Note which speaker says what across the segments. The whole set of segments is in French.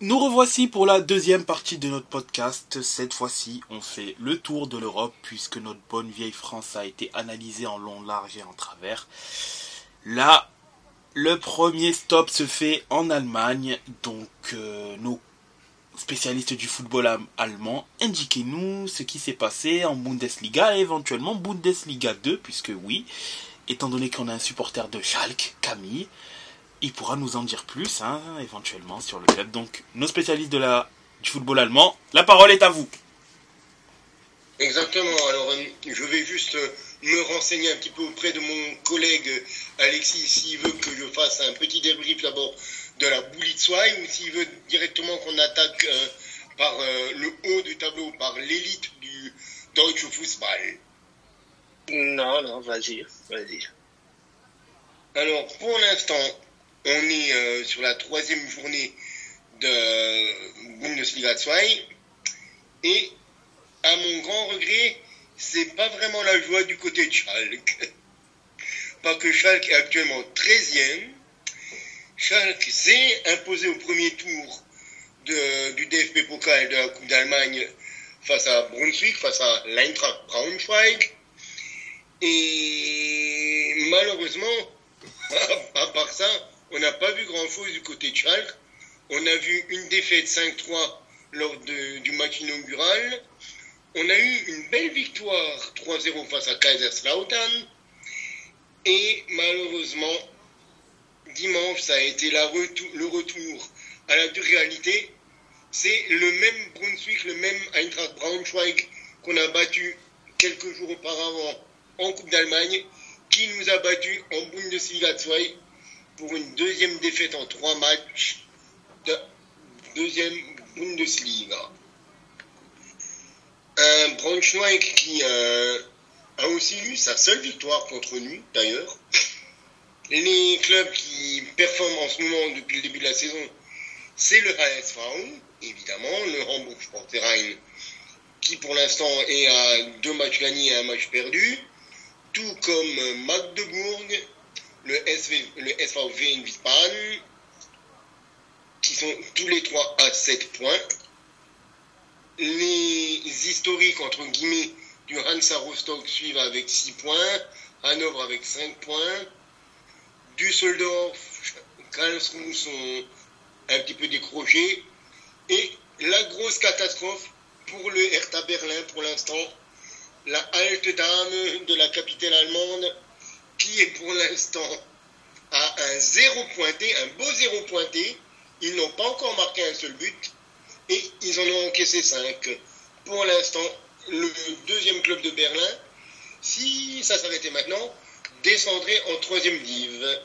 Speaker 1: Nous revoici pour la deuxième partie de notre podcast. Cette fois-ci, on fait le tour de l'Europe puisque notre bonne vieille France a été analysée en long, large et en travers. Là, le premier stop se fait en Allemagne. Donc, euh, nos spécialistes du football allemand, indiquez-nous ce qui s'est passé en Bundesliga et éventuellement Bundesliga 2, puisque oui, étant donné qu'on a un supporter de Schalke, Camille, il pourra nous en dire plus, hein, éventuellement, sur le club. Donc, nos spécialistes de la, du football allemand, la parole est à vous.
Speaker 2: Exactement. Alors, euh, je vais juste euh, me renseigner un petit peu auprès de mon collègue Alexis s'il veut que je fasse un petit débrief d'abord de la Bulitzwei ou s'il veut directement qu'on attaque euh, par le haut du tableau, par l'élite du Deutsche Fußball.
Speaker 3: Non, non, vas-y, vas-y.
Speaker 2: Alors, pour l'instant, on est euh, sur la troisième journée de Bundesliga 2 et à mon grand regret, c'est pas vraiment la joie du côté de Schalke. Parce que Schalke est actuellement 13e. Schalke s'est imposé au premier tour du DFB Pokal de la Coupe d'Allemagne face à Brunswick, face à l'Eintracht Braunschweig. Et malheureusement, à part ça, on n'a pas vu grand-chose du côté de Schalke. On a vu une défaite 5-3 lors du match inaugural. On a eu une belle victoire 3-0 face à Kaiserslautern. Et malheureusement, dimanche, ça a été le retour à la dure réalité. C'est le même Brunswick, le même Eintracht Braunschweig qu'on a battu quelques jours auparavant en Coupe d'Allemagne, qui nous a battu en Bundesliga 2 pour une deuxième défaite en trois matchs de deuxième Bundesliga. Un Braunschweig qui euh, a aussi eu sa seule victoire contre nous, d'ailleurs. Les clubs qui performent en ce moment depuis le début de la saison, c'est le HSV, évidemment, le Hamburg Sportverein, qui pour l'instant est à deux matchs gagnés et un match perdu, tout comme Magdebourg, le, SV, le SVV Wiesbaden, qui sont tous les trois à 7 points. Les historiques, entre guillemets, du Hansa Rostock suivent avec 6 points, Hanovre avec 5 points, Düsseldorf, Karlsruhe sont un petit peu décrochés, et la grosse catastrophe pour le Hertha Berlin pour l'instant, la halte dame de la capitale allemande qui est pour l'instant à un zéro pointé, un beau zéro pointé. Ils n'ont pas encore marqué un seul but et ils en ont encaissé cinq. Pour l'instant, le deuxième club de Berlin, si ça s'arrêtait maintenant, descendrait en troisième div.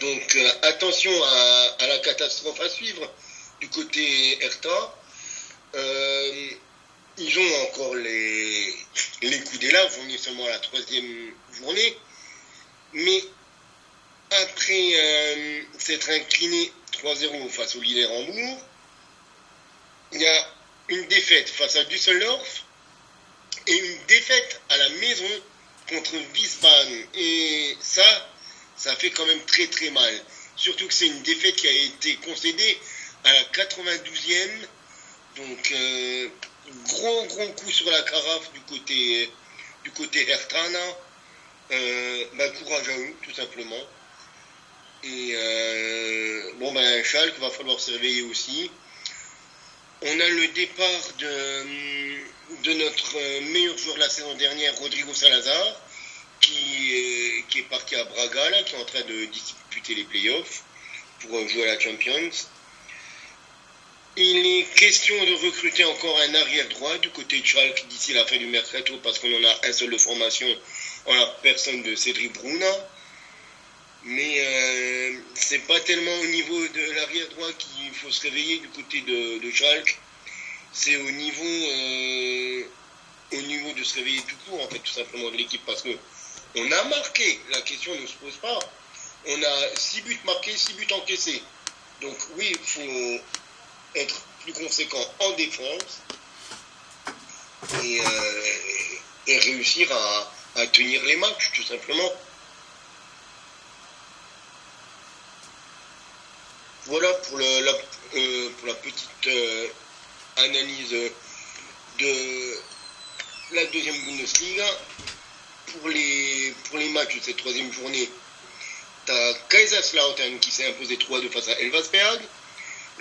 Speaker 2: Donc euh, attention à, la catastrophe à suivre du côté Hertha. Euh, ils ont encore les, les coups d'élan, on est seulement à la troisième journée. Mais après euh, s'être incliné 3-0 face au leader Hambourg, il y a une défaite face à Düsseldorf et une défaite à la maison contre Wiesbaden. Et ça, ça fait quand même très très mal. Surtout que c'est une défaite qui a été concédée à la 92e. Donc, euh, gros gros coup sur la carafe du côté du côté Hertrana. Euh, bah, courage à eux, tout simplement. Et euh, bon ben Schalke va falloir se réveiller aussi. On a le départ de, notre meilleur joueur de la saison dernière, Rodrigo Salazar, qui est, qui est parti à Braga, qui est en train de disputer les playoffs pour jouer à la Champions. Il est question de recruter encore un arrière droit du côté de Schalke d'ici la fin du mercato parce qu'on en a un seul de formation en la personne de Cédric Bruna. Mais euh, c'est pas tellement au niveau de l'arrière droit qu'il faut se réveiller du côté de, de. C'est au niveau euh, au niveau de se réveiller tout court en fait tout simplement de l'équipe parce que on a marqué, la question ne se pose pas. On a 6 buts marqués, 6 buts encaissés. Donc oui, il faut être plus conséquent en défense et, euh, réussir à, tenir les matchs, tout simplement. Voilà pour, la, pour la petite analyse de la deuxième Bundesliga. Pour les, pour les matchs de cette troisième journée, tu as Kaiserslautern qui s'est imposé 3-2 face à Elversberg.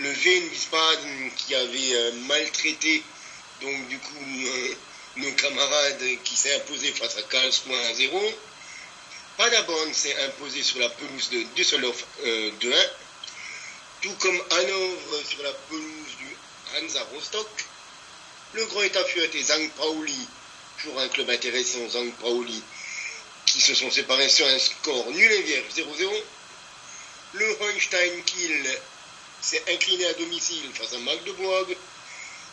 Speaker 2: Le Wiesbaden qui avait euh, maltraité donc du coup nos camarades qui s'est imposé face à Karlsruhe 1-0. Paderborn s'est imposé sur la pelouse de Düsseldorf 2-1. Euh, Tout comme Hanovre sur la pelouse du Hansa Rostock. Le Grand État et Zang Pauli, toujours un club intéressant, Zang Pauli, qui se sont séparés sur un score nul et vierge 0-0. Le Holstein Kiel s'est incliné à domicile face à Magdebourg.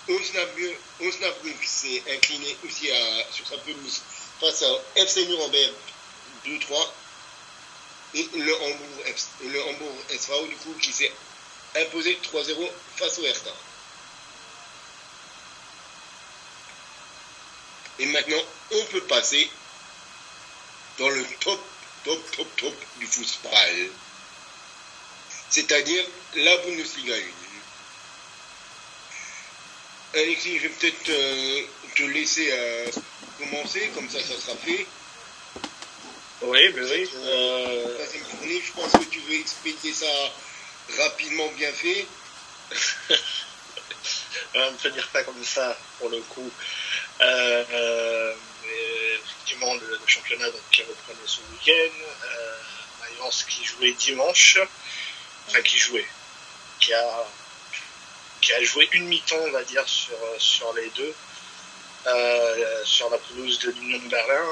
Speaker 2: Osnabrück s'est incliné aussi sur sa pelouse face à FC Nuremberg 2-3. Et le Hambourg, le Hambourg SV, du coup, qui s'est imposé 3-0 face au Hertha. Et maintenant, on peut passer dans le top, top, top, top du football. C'est-à-dire la Bundesliga 1. Alexis, je vais peut-être euh, te laisser euh, commencer, comme ça, ça sera fait.
Speaker 3: Oui, ben oui.
Speaker 2: Euh... Je pense que tu veux expliquer ça rapidement, bien fait.
Speaker 3: on ne peut dire pas comme ça, pour le coup. Euh, effectivement, le, championnat donc, qui reprenait ce week-end. Mayence qui jouait dimanche, enfin qui jouait, qui a, qui a joué une mi-temps, on va dire, sur, sur les deux, sur la pelouse de l'Union de Berlin.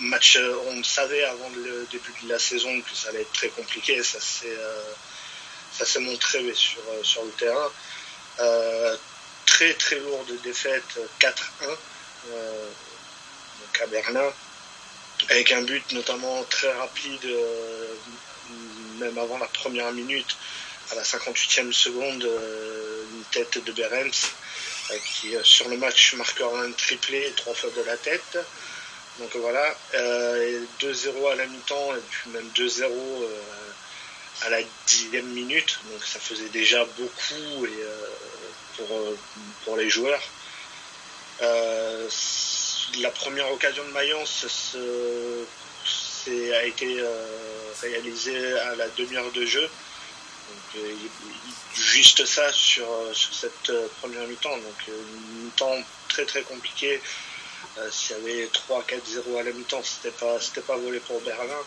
Speaker 3: match, on savait avant le début de la saison que ça allait être très compliqué, ça s'est ça s'est montré sur, sur le terrain. Très très lourde défaite 4-1 euh, à Berlin, avec un but notamment très rapide, euh, même avant la première minute, à la 58e seconde, euh, une tête de Berens, qui sur le match marquera un triplé, trois fois de la tête. Donc voilà, 2-0 à la mi-temps et puis même 2-0 à la dixième minute, donc ça faisait déjà beaucoup et pour, euh, pour les joueurs. Euh, la première occasion de Mayence a été euh, réalisée à la demi-heure de jeu. juste ça sur, sur cette première mi-temps. Donc une mi-temps très très compliquée. S'il y avait 3-4-0 à la mi-temps, c'était pas, c'était pas volé pour Berlin.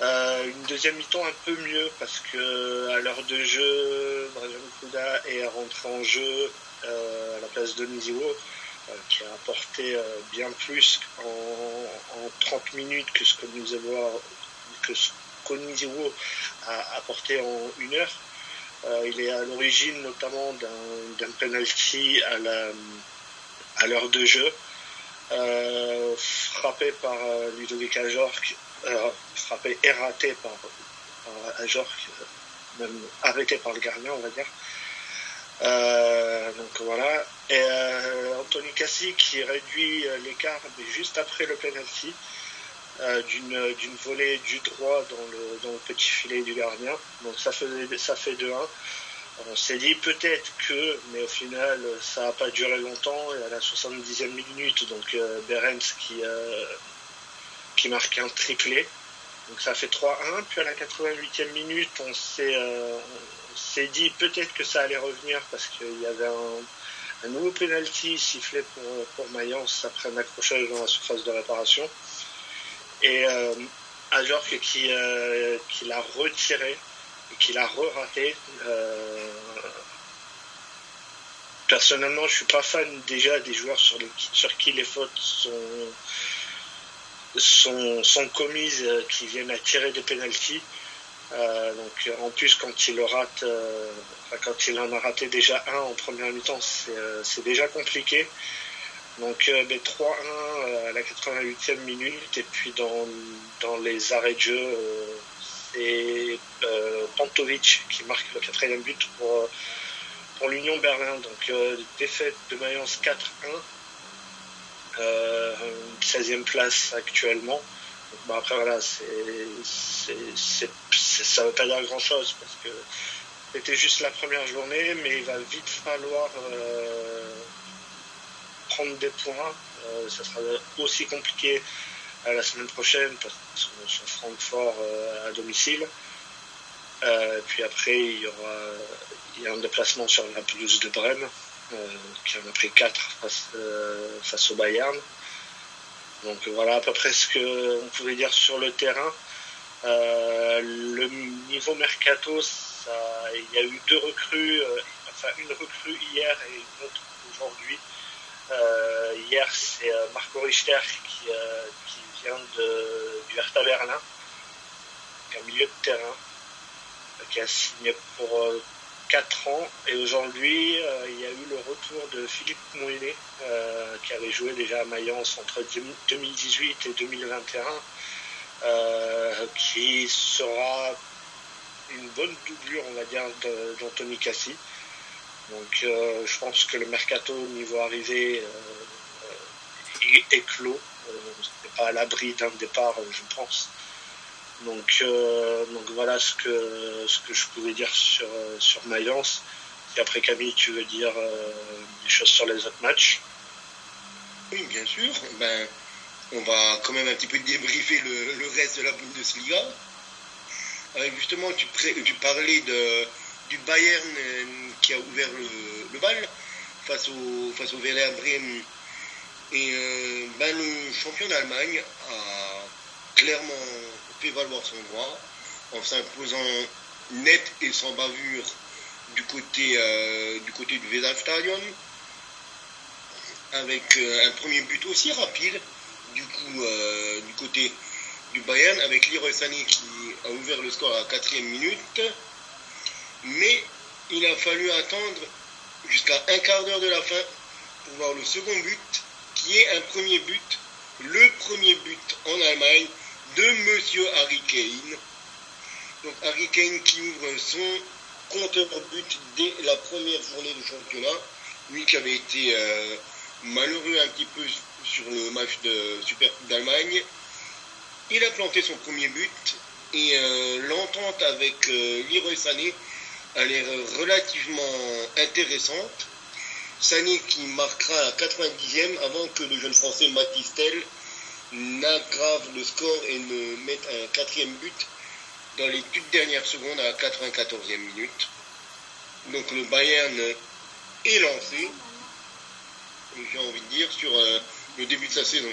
Speaker 3: Euh, une deuxième mi-temps un peu mieux parce que à l'heure de jeu, Brian Kuda est rentré en jeu euh, à la place de Niziwo, euh, qui a apporté bien plus en, 30 minutes que ce que nous avons que a apporté en une heure. il est à l'origine notamment d'un penalty à l'heure de jeu, frappé par Ludovic Ajorc euh, frappé et raté par, un Ajor, même arrêté par le gardien, on va dire. Euh, donc voilà. Et euh, Anthony Cassi qui réduit l'écart juste après le penalty d'une, volée du droit dans le, dans le petit filet du gardien. Donc ça, faisait, ça fait 2-1. On s'est dit peut-être que, mais au final, ça n'a pas duré longtemps. Et à la 70e minute, donc Berens qui, qui marque un triplé. Donc ça fait 3-1. Puis à la 88e minute, on s'est, euh, s'est dit peut-être que ça allait revenir parce qu'il y avait un, nouveau penalty sifflé pour, pour Mayence après un accrochage dans la surface de réparation. Et euh, Ajorc qui, euh, l'a retiré et qui l'a re-raté. Euh, personnellement, je suis pas fan déjà des joueurs sur, qui les fautes sont commises euh, qui viennent à tirer des pénalties. Euh, donc en plus quand il rate, euh, quand il en a raté déjà un en première mi-temps, c'est déjà compliqué. Donc 3-1 ben, à la 88e minute et puis dans, dans les arrêts de jeu, c'est Pantovic qui marque le quatrième but pour, pour l'Union Berlin. Donc défaite de Mayence 4-1. 16e place actuellement. Bon, après, voilà, ça ne veut pas dire grand-chose parce que c'était juste la première journée, mais il va vite falloir euh, prendre des points. Euh, ça sera aussi compliqué à la semaine prochaine parce qu'on sur Francfort euh, à domicile. puis après, il y aura a un déplacement sur la pelouse de Brême, qui en a pris 4 face, face au Bayern. Donc voilà à peu près ce qu'on pouvait dire sur le terrain. Euh, le niveau mercato, il y a eu deux recrues, euh, enfin une recrue hier et une autre aujourd'hui. Euh, hier, c'est Marco Richter qui, vient de, du Hertha Berlin, qui est un milieu de terrain, qui a signé pour 4 ans. Et aujourd'hui, euh, il y a eu le retour de Philippe Mouillet, euh, qui avait joué déjà à Mayence entre 2018 et 2021, euh, qui sera une bonne doublure, on va dire, d'Anthony Cassi. Donc je pense que le mercato au niveau arrivé est, clos. pas à l'abri d'un départ, je pense. Donc, euh, donc voilà ce que, ce que je pouvais dire sur, euh, sur Mayence. Et après Camille, tu veux dire euh, des choses sur les autres matchs?
Speaker 2: Oui, bien sûr. Ben, on va quand même un petit peu débriefer le, reste de la Bundesliga. justement, tu, tu parlais du Bayern qui a ouvert le, bal face au, face au Bremen. Et ben, le champion d'Allemagne a clairement valoir son droit en s'imposant net et sans bavure du côté, euh, du, côté du avec euh, un premier but aussi rapide du coup euh, du côté du Bayern avec Leroy Sané qui a ouvert le score à la quatrième minute. Mais il a fallu attendre jusqu'à un quart d'heure de la fin pour voir le second but qui est un premier but le premier but en Allemagne de Monsieur Harry Kane. Donc Harry Kane qui ouvre son compteur but dès la première journée du championnat. Lui qui avait été euh, malheureux un petit peu sur le match de Super d'Allemagne. Il a planté son premier but et euh, l'entente avec euh, Sané a l'air relativement intéressante. Sané qui marquera à 90e avant que le jeune français Matistel n'aggrave le score et ne met un quatrième but dans les toutes dernières secondes à la 94e minute. Donc le Bayern est lancé, j'ai envie de dire, sur euh, le début de sa saison.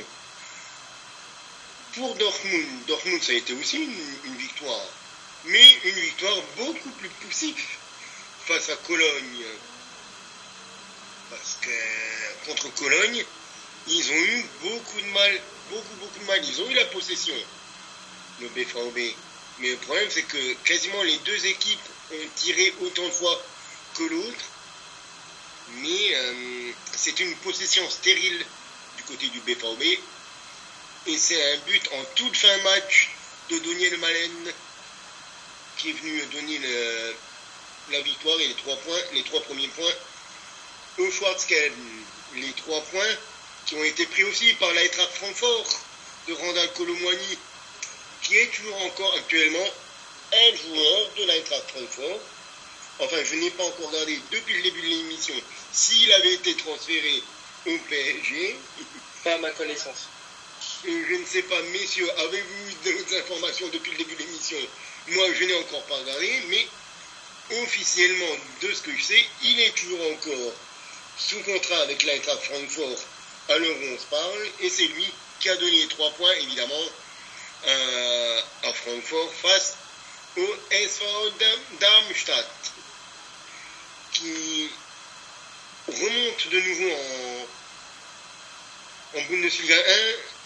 Speaker 2: Pour Dortmund, Dortmund ça a été aussi une, victoire, mais une victoire beaucoup plus poussive face à Cologne. Parce que contre Cologne, ils ont eu beaucoup de mal beaucoup, beaucoup de mal. Ils ont eu la possession, le BVB. Mais le problème, c'est que quasiment les deux équipes ont tiré autant de fois que l'autre. Mais euh, c'est une possession stérile du côté du BVB. Et c'est un but en toute fin match de Doniel Malen qui est venu donner la victoire et les trois points, les trois premiers points au Schwarzgelb. Les trois points qui ont été pris aussi par l'Eintracht Francfort de Randall Colomwani, qui est toujours encore actuellement un joueur de l'Eintracht Francfort. Enfin, je n'ai pas encore regardé depuis le début de l'émission s'il avait été transféré au PSG.
Speaker 3: Pas à ma connaissance.
Speaker 2: Je ne sais pas, messieurs, avez-vous d'autres informations depuis le début de l'émission? Moi, je n'ai encore pas regardé, mais officiellement, de ce que je sais, il est toujours encore sous contrat avec l'Eintracht Francfort à l'heure où on se parle, et c'est lui qui a donné trois points, évidemment, euh, à Francfort face au SV Darmstadt, qui remonte de nouveau en, en Bundesliga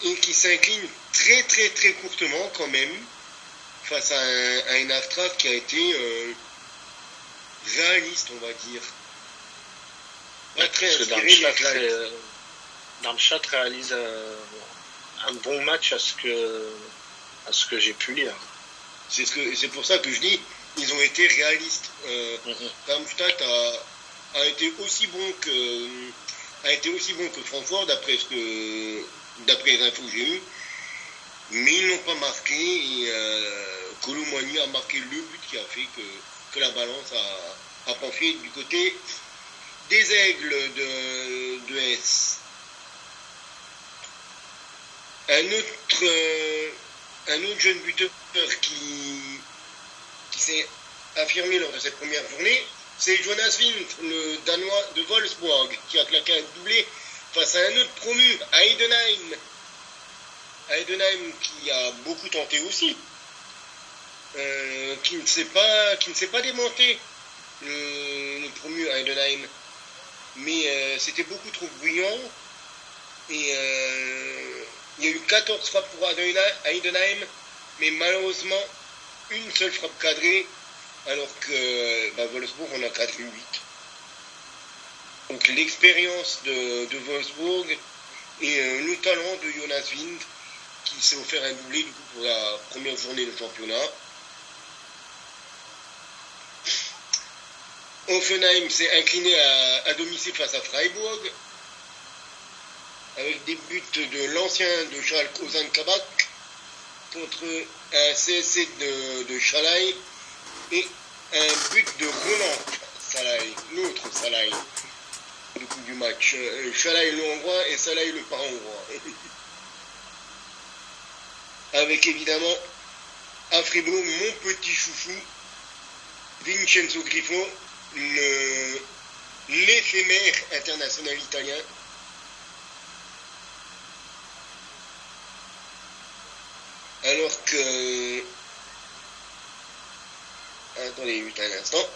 Speaker 2: 1 et qui s'incline très très très courtement quand même face à un, à une qui a été euh, réaliste, on va dire.
Speaker 3: Pas très inspiré, Darmstadt réalise un, bon match à ce que, à ce que j'ai pu lire.
Speaker 2: C'est ce c'est pour ça que je dis, ils ont été réalistes. Euh, mhm. Darmstadt a, a, été aussi bon que a été aussi bon que Francfort d'après ce que d'après les infos que j'ai eues. mais ils n'ont pas marqué et euh, a marqué le but qui a fait que, que la balance a, a penché du côté des aigles de, de S. Un autre, euh, un autre jeune buteur qui, s'est affirmé lors de cette première journée, c'est Jonas Wind, le Danois de Wolfsburg, qui a claqué un doublé face à un autre promu, Heidenheim. Heidenheim qui a beaucoup tenté aussi, euh, qui ne s'est pas, qui ne s'est pas le, promu Heidenheim. Mais euh, c'était beaucoup trop bruyant. Et euh, il y a eu 14 frappes pour Heidenheim, mais malheureusement, une seule frappe cadrée alors que bah, Wolfsburg, on a 4 8. Donc l'expérience de, Wolfsburg et euh, le talent de Jonas Wind qui s'est offert un doublé pour la première journée de championnat. Offenheim s'est incliné à, domicile face à Freiburg avec des buts de l'ancien de Charles Ozan Kabak contre un CSC de, de Chalai et un but de Roland Salai, l'autre Salai du coup du match. Salai le hongrois et Salai le pas hongrois. Avec évidemment Afribo, mon petit chouchou, Vincenzo Griffo, l'éphémère international italien. Alors que attendez un instant,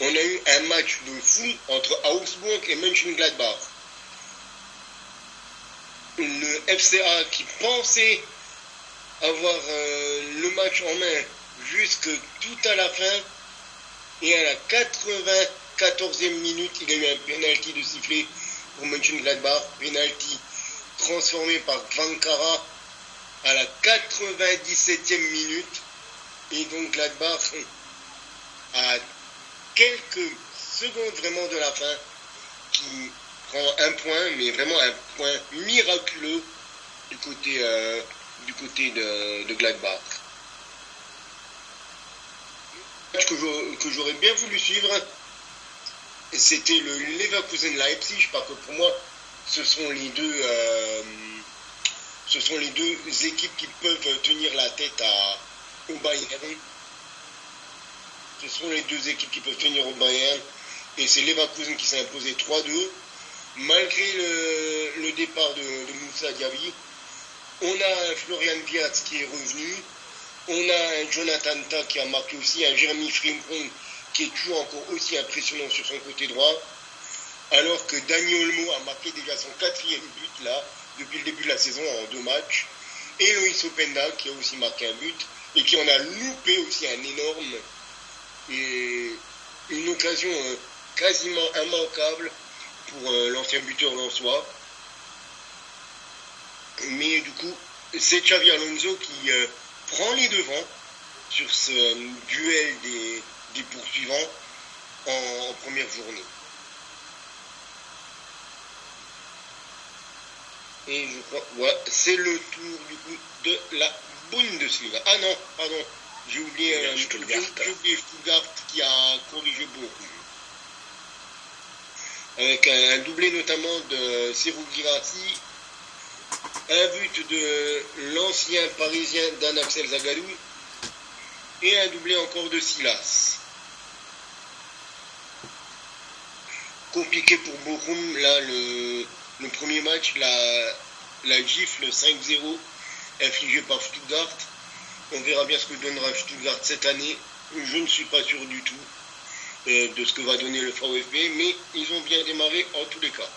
Speaker 2: on a eu un match de fou entre Augsburg et Mönchengladbach. Le FCA qui pensait avoir euh, le match en main jusque tout à la fin. Et à la 94e minute, il y a eu un penalty de sifflet pour Mönchengladbach, penalty transformé par Vankara à la 97e minute et donc Gladbach à quelques secondes vraiment de la fin, qui prend un point, mais vraiment un point miraculeux du côté, euh, du côté de, de Gladbach. que j'aurais bien voulu suivre, c'était le Leverkusen Leipzig, parce que pour moi, ce sont les deux, euh, ce sont les deux équipes qui peuvent tenir la tête à, au Bayern ce sont les deux équipes qui peuvent tenir au Bayern. Et c'est Leverkusen qui s'est imposé 3-2. Malgré le, départ de, Moussa Diaby, on a un Florian Wirtz qui est revenu. On a un Jonathan Ta qui a marqué aussi, un Jérémy Frimpong qui est toujours encore aussi impressionnant sur son côté droit. Alors que Daniel Olmo a marqué déjà son quatrième but là, depuis le début de la saison en deux matchs. Et Loïs Openda qui a aussi marqué un but et qui en a loupé aussi un énorme et une occasion euh, quasiment immanquable pour euh, l'ancien buteur soi. Mais du coup, c'est Xavi Alonso qui euh, prend les devants sur ce duel des, poursuivants en, première journée. Et je crois, ouais, c'est le tour du coup de la Bundesliga. Ah non, pardon, j'ai oublié, euh, Stuttgart. qui a corrigé beaucoup. Avec un, doublé notamment de Serou Girassi, un but de l'ancien parisien Dan Axel Zagadou et un doublé encore de Silas. Compliqué pour Bochum, là le, premier match, la, gifle 5-0 infligée par Stuttgart on verra bien ce que donnera Stuttgart cette année. Je ne suis pas sûr du tout euh, de ce que va donner le VfB, mais ils ont bien démarré en tous les cas.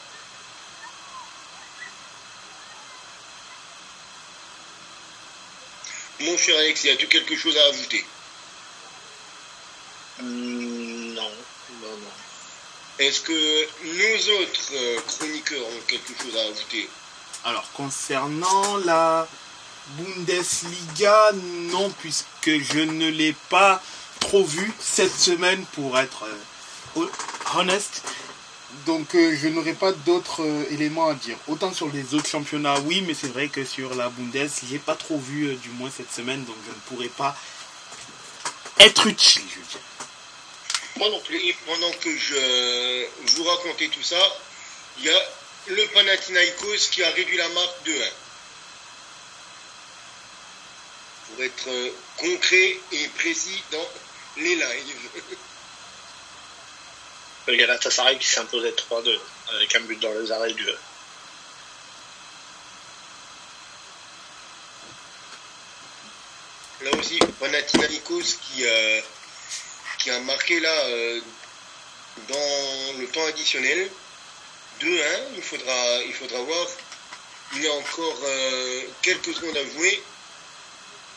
Speaker 2: Mon cher Alex, y a-tu quelque chose à ajouter? Est-ce que nos autres euh, chroniqueurs ont quelque chose à ajouter
Speaker 1: Alors, concernant la Bundesliga, non, puisque je ne l'ai pas trop vu cette semaine pour être euh, honest. Donc euh, je n'aurai pas d'autres éléments à dire. Autant sur les autres championnats, oui, mais c'est vrai que sur la Bundes, j'ai pas trop vu du moins cette semaine, donc je ne pourrais pas être utile, je dirais.
Speaker 2: Moi non plus. Et pendant que je vous racontais tout ça, il y a le Panathinaikos qui a réduit la marque de 1. Pour être euh, concret et précis dans les lives.
Speaker 3: Le Galatasaray qui imposé 3-2 avec un but dans les arrêts du.
Speaker 2: Là aussi, Panathinaikos qui, euh, qui a marqué là euh, dans le temps additionnel 2-1. Il faudra, il faudra voir. Il y a encore euh, quelques secondes à jouer.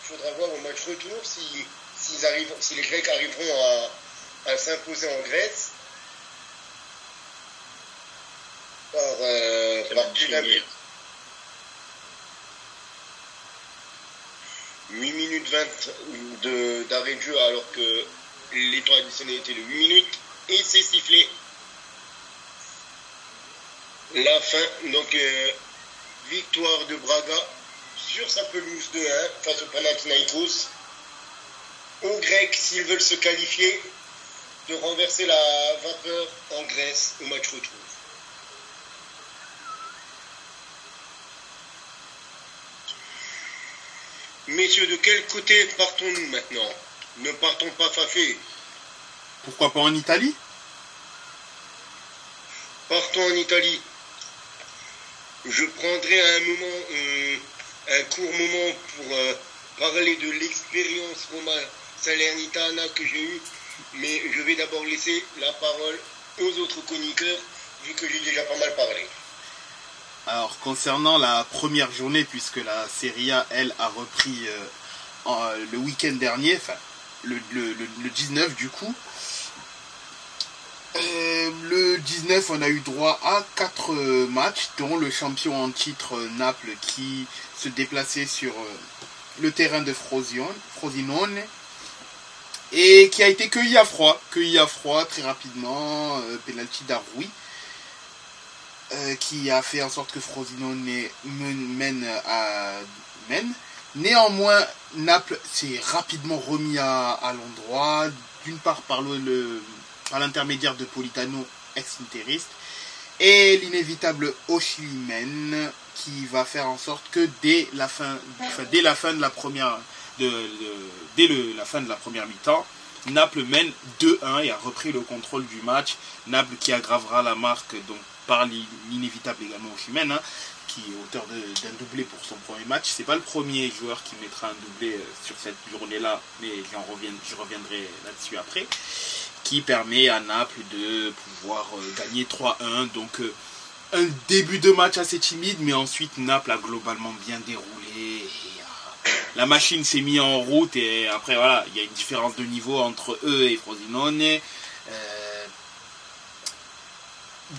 Speaker 2: Il faudra voir au match retour si, s'ils arrivent, si les Grecs arriveront à, à s'imposer en Grèce. Par, euh, par
Speaker 3: signé.
Speaker 2: but. 8 minutes 20 de- d'arrêt de jeu alors que les temps additionnels étaient de 8 minutes et c'est sifflé. La fin, donc euh, victoire de Braga sur sa pelouse de 1 face au Panathinaikos. Aux Grecs, s'ils veulent se qualifier, de renverser la vapeur en Grèce au match retour. Messieurs, de quel côté partons-nous maintenant? Ne partons pas fafé.
Speaker 1: Pourquoi pas en Italie?
Speaker 2: Partons en Italie. Je prendrai un moment, euh, un court moment pour euh, parler de l'expérience Roma Salernitana que j'ai eue, mais je vais d'abord laisser la parole aux autres chroniqueurs, vu que j'ai déjà pas mal parlé.
Speaker 1: Alors concernant la première journée, puisque la Serie A, elle, a repris euh, en- le week-end dernier, enfin le, le- le- le 19 du coup. Euh, le 19, on a eu droit à 4 matchs, dont le champion en titre euh, Naples qui se déplaçait sur euh, le terrain de Frosinone, et qui a été cueilli à froid, cueilli à froid très rapidement, euh, penalty d'Aroui euh, qui a fait en sorte que Frosinone mène à mène. Néanmoins, Naples s'est rapidement remis à, l'endroit, d'une part par l'intermédiaire de Politano, ex-interiste, et l'inévitable Oshimen, qui va faire en sorte que dès la fin, de la première, mi-temps, Naples mène 2-1 et a repris le contrôle du match. Naples qui aggravera la marque donc par l'in- l'inévitable également Oshimen, hein, qui est auteur d'un doublé pour son premier match. C'est pas le premier joueur qui mettra un doublé euh, sur cette journée-là, mais j'en je reviendrai là-dessus après. Qui permet à Naples de pouvoir euh, gagner 3-1. Donc euh, un début de match assez timide, mais ensuite Naples a globalement bien déroulé. la machine s'est mise en route et après voilà, il y a une différence de niveau entre eux et Frosinone.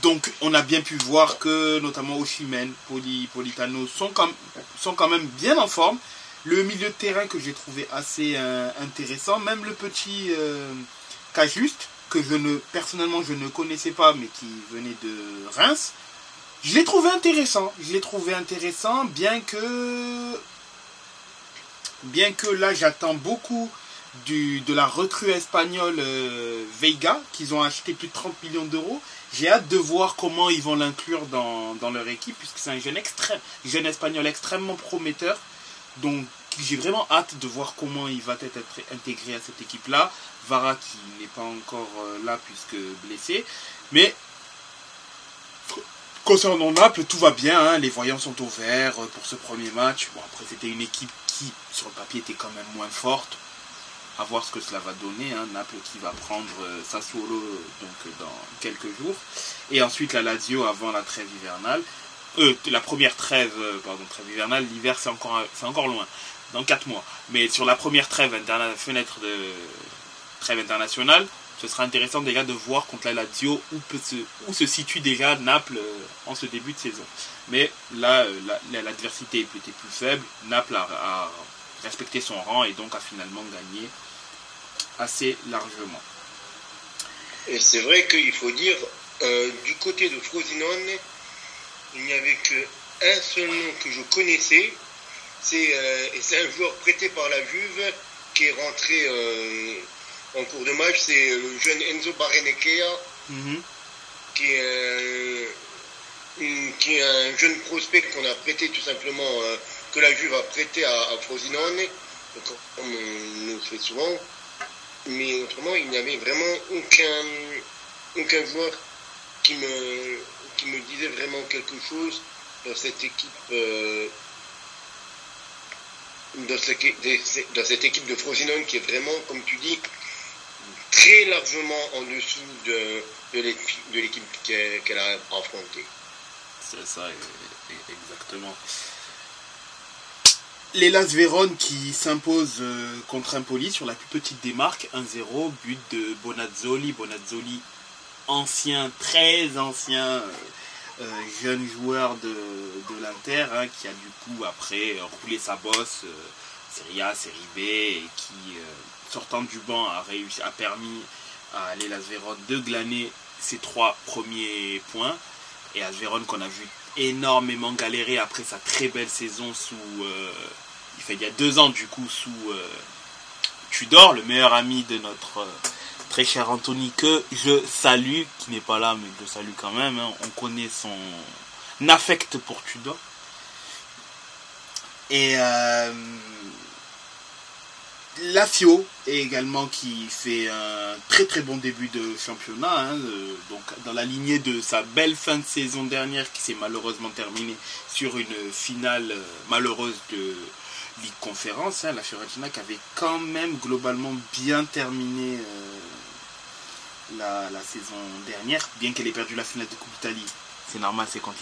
Speaker 1: Donc on a bien pu voir que notamment Oshimen, Poli, Politano sont quand, même bien en forme. Le milieu de terrain que j'ai trouvé assez euh, intéressant, même le petit euh, Cajuste, que je ne personnellement je ne connaissais pas mais qui venait de Reims, je l'ai trouvé intéressant. Je l'ai trouvé intéressant bien que là j'attends beaucoup de la recrue espagnole euh, Veiga qu'ils ont acheté plus de 30 millions d'euros. J'ai hâte de voir comment ils vont l'inclure dans, dans leur équipe, puisque c'est un jeune, extrême, jeune espagnol extrêmement prometteur. Donc j'ai vraiment hâte de voir comment il va être intégré à cette équipe-là. Vara qui n'est pas encore euh, là puisque blessé. Mais concernant Naples, tout va bien. hein. Les voyants sont au vert euh, pour ce premier match. Bon, après, c'était une équipe qui, sur le papier, était quand même moins forte à voir ce que cela va donner. Hein. Naples qui va prendre euh, Sassuolo donc, euh, dans quelques jours. Et ensuite la Lazio avant la trêve hivernale. Euh, la première trêve, euh, pardon, trêve hivernale, l'hiver c'est encore, c'est encore loin, dans 4 mois. Mais sur la première trêve, interna- fenêtre de trêve internationale, ce sera intéressant déjà de voir contre la Lazio où, peut se, où se situe déjà Naples en ce début de saison. Mais là, la- la- l'adversité était plus faible. Naples a respecté son rang et donc a finalement gagné assez largement.
Speaker 2: Et c'est vrai qu'il faut dire, Euh, du côté de Frosinone, il n'y avait qu'un seul nom que je connaissais. C'est euh, et c'est un joueur prêté par la Juve qui est rentré euh, en cours de match. C'est le jeune Enzo qui est, euh, une- qui est un jeune prospect qu'on a prêté tout simplement, que la Juve a prêté à, à Frosinone, comme on le fait souvent. Mais autrement, il n'y avait vraiment aucun, aucun joueur qui me, qui me disait vraiment quelque chose dans cette équipe. euh, dans, cette, équipe de Frosinone qui est vraiment, comme tu dis, très largement en dessous de, de l'équipe qu'elle a affrontée.
Speaker 1: C'est ça, exactement. Les Las Véron qui s'imposent euh, contre Empoli sur la plus petite des marques, 1-0, but de Bonazzoli. Bonazzoli, ancien, très ancien euh, jeune joueur de, l'Inter, hein, qui a du coup après roulé sa bosse, euh, Serie B, et qui, euh, sortant du banc, a, réussi, a permis à les Las Véron de glaner ses trois premiers points. Et Asveron qu'on a vu énormément galérer après sa très belle saison sous euh, il fait il y a deux ans du coup sous euh, Tudor, le meilleur ami de notre euh, très cher Anthony que je salue, qui n'est pas là mais je salue quand même. hein. On connaît son affect pour Tudor. Et euh, la Fio également qui fait un très très bon début de championnat, hein, donc dans la lignée de sa belle fin de saison dernière qui s'est malheureusement terminée sur une finale euh, malheureuse de Ligue Conférence, hein, la Fiorentina qui avait quand même globalement bien terminé euh, la, saison dernière, bien qu'elle ait perdu la finale de Coupe d'Italie, c'est normal, c'est contre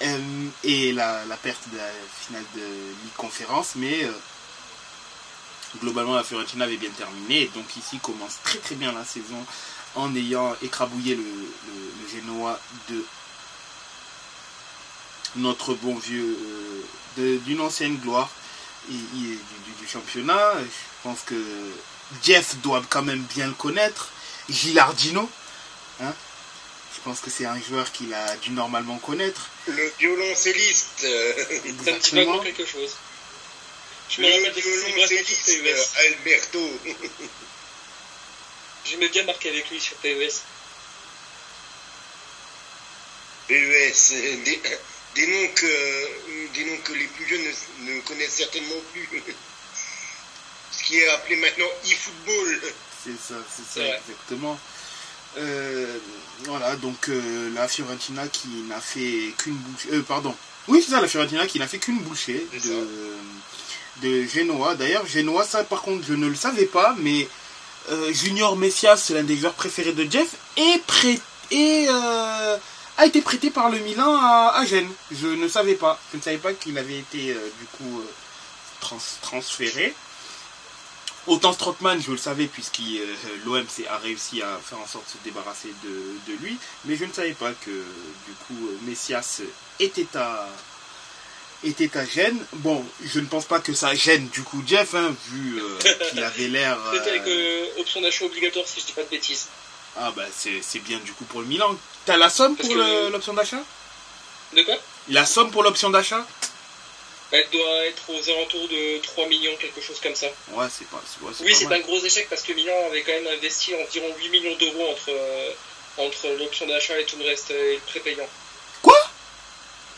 Speaker 1: Euh, et la, la perte de la finale de Ligue Conférence, mais globalement la Fiorentina avait bien terminé. Et donc ici commence très très bien la saison en ayant écrabouillé le, le, le Genoa de notre bon vieux euh, d'une ancienne gloire et, et du, du- du championnat. Je pense que Jeff doit quand même bien le connaître. Gilardino hein. Je pense que c'est un joueur qu'il a dû normalement connaître.
Speaker 2: Le violoncelliste, euh,
Speaker 1: exactement.
Speaker 4: quelque chose. Je me
Speaker 2: le
Speaker 4: rappelle des
Speaker 2: violoncelliste
Speaker 4: PES.
Speaker 2: Alberto.
Speaker 4: J'aimais bien marquer avec lui sur E PES.
Speaker 2: PES, euh, des, des noms que, des noms que les plus jeunes ne, ne connaissent certainement plus. Ce qui est appelé maintenant e-football.
Speaker 1: C'est ça, c'est ça, exactement. Euh, voilà, donc euh, la Fiorentina qui n'a fait qu'une bouchée. euh, pardon. Oui, c'est ça, la Fiorentina qui n'a fait qu'une bouchée de, de Genoa. D'ailleurs, Genoa, ça par contre, je ne le savais pas, mais euh, Junior Messias, c'est l'un des joueurs préférés de Jeff, est prêt, et, euh, a été prêté par le Milan à, à Gênes. Je ne savais pas. Je ne savais pas qu'il avait été euh, du coup trans- transféré. Autant Strootman, je le savais, puisque l'OM a réussi à faire en sorte de se débarrasser de, de lui, mais je ne savais pas que du coup Messias était à était à Gênes. Bon, je ne pense pas que ça gêne du coup Jeff, hein, vu euh, qu'il avait l'air.
Speaker 4: C'était avec
Speaker 1: euh,
Speaker 4: euh, option d'achat obligatoire si je dis pas de bêtises.
Speaker 1: Ah bah c'est c'est bien du coup pour le Milan. T'as la somme
Speaker 4: Parce
Speaker 1: pour l'option d'achat?
Speaker 4: De quoi?
Speaker 1: La somme pour l'option d'achat?
Speaker 4: Elle doit être aux alentours de 3 millions, quelque chose comme ça.
Speaker 1: Ouais, c'est pas. ouais,
Speaker 4: Oui, c'est un gros échec parce que Milan avait quand même investi environ 8 millions d'euros entre, euh, entre l'option d'achat et tout le reste, euh, et le prépayant.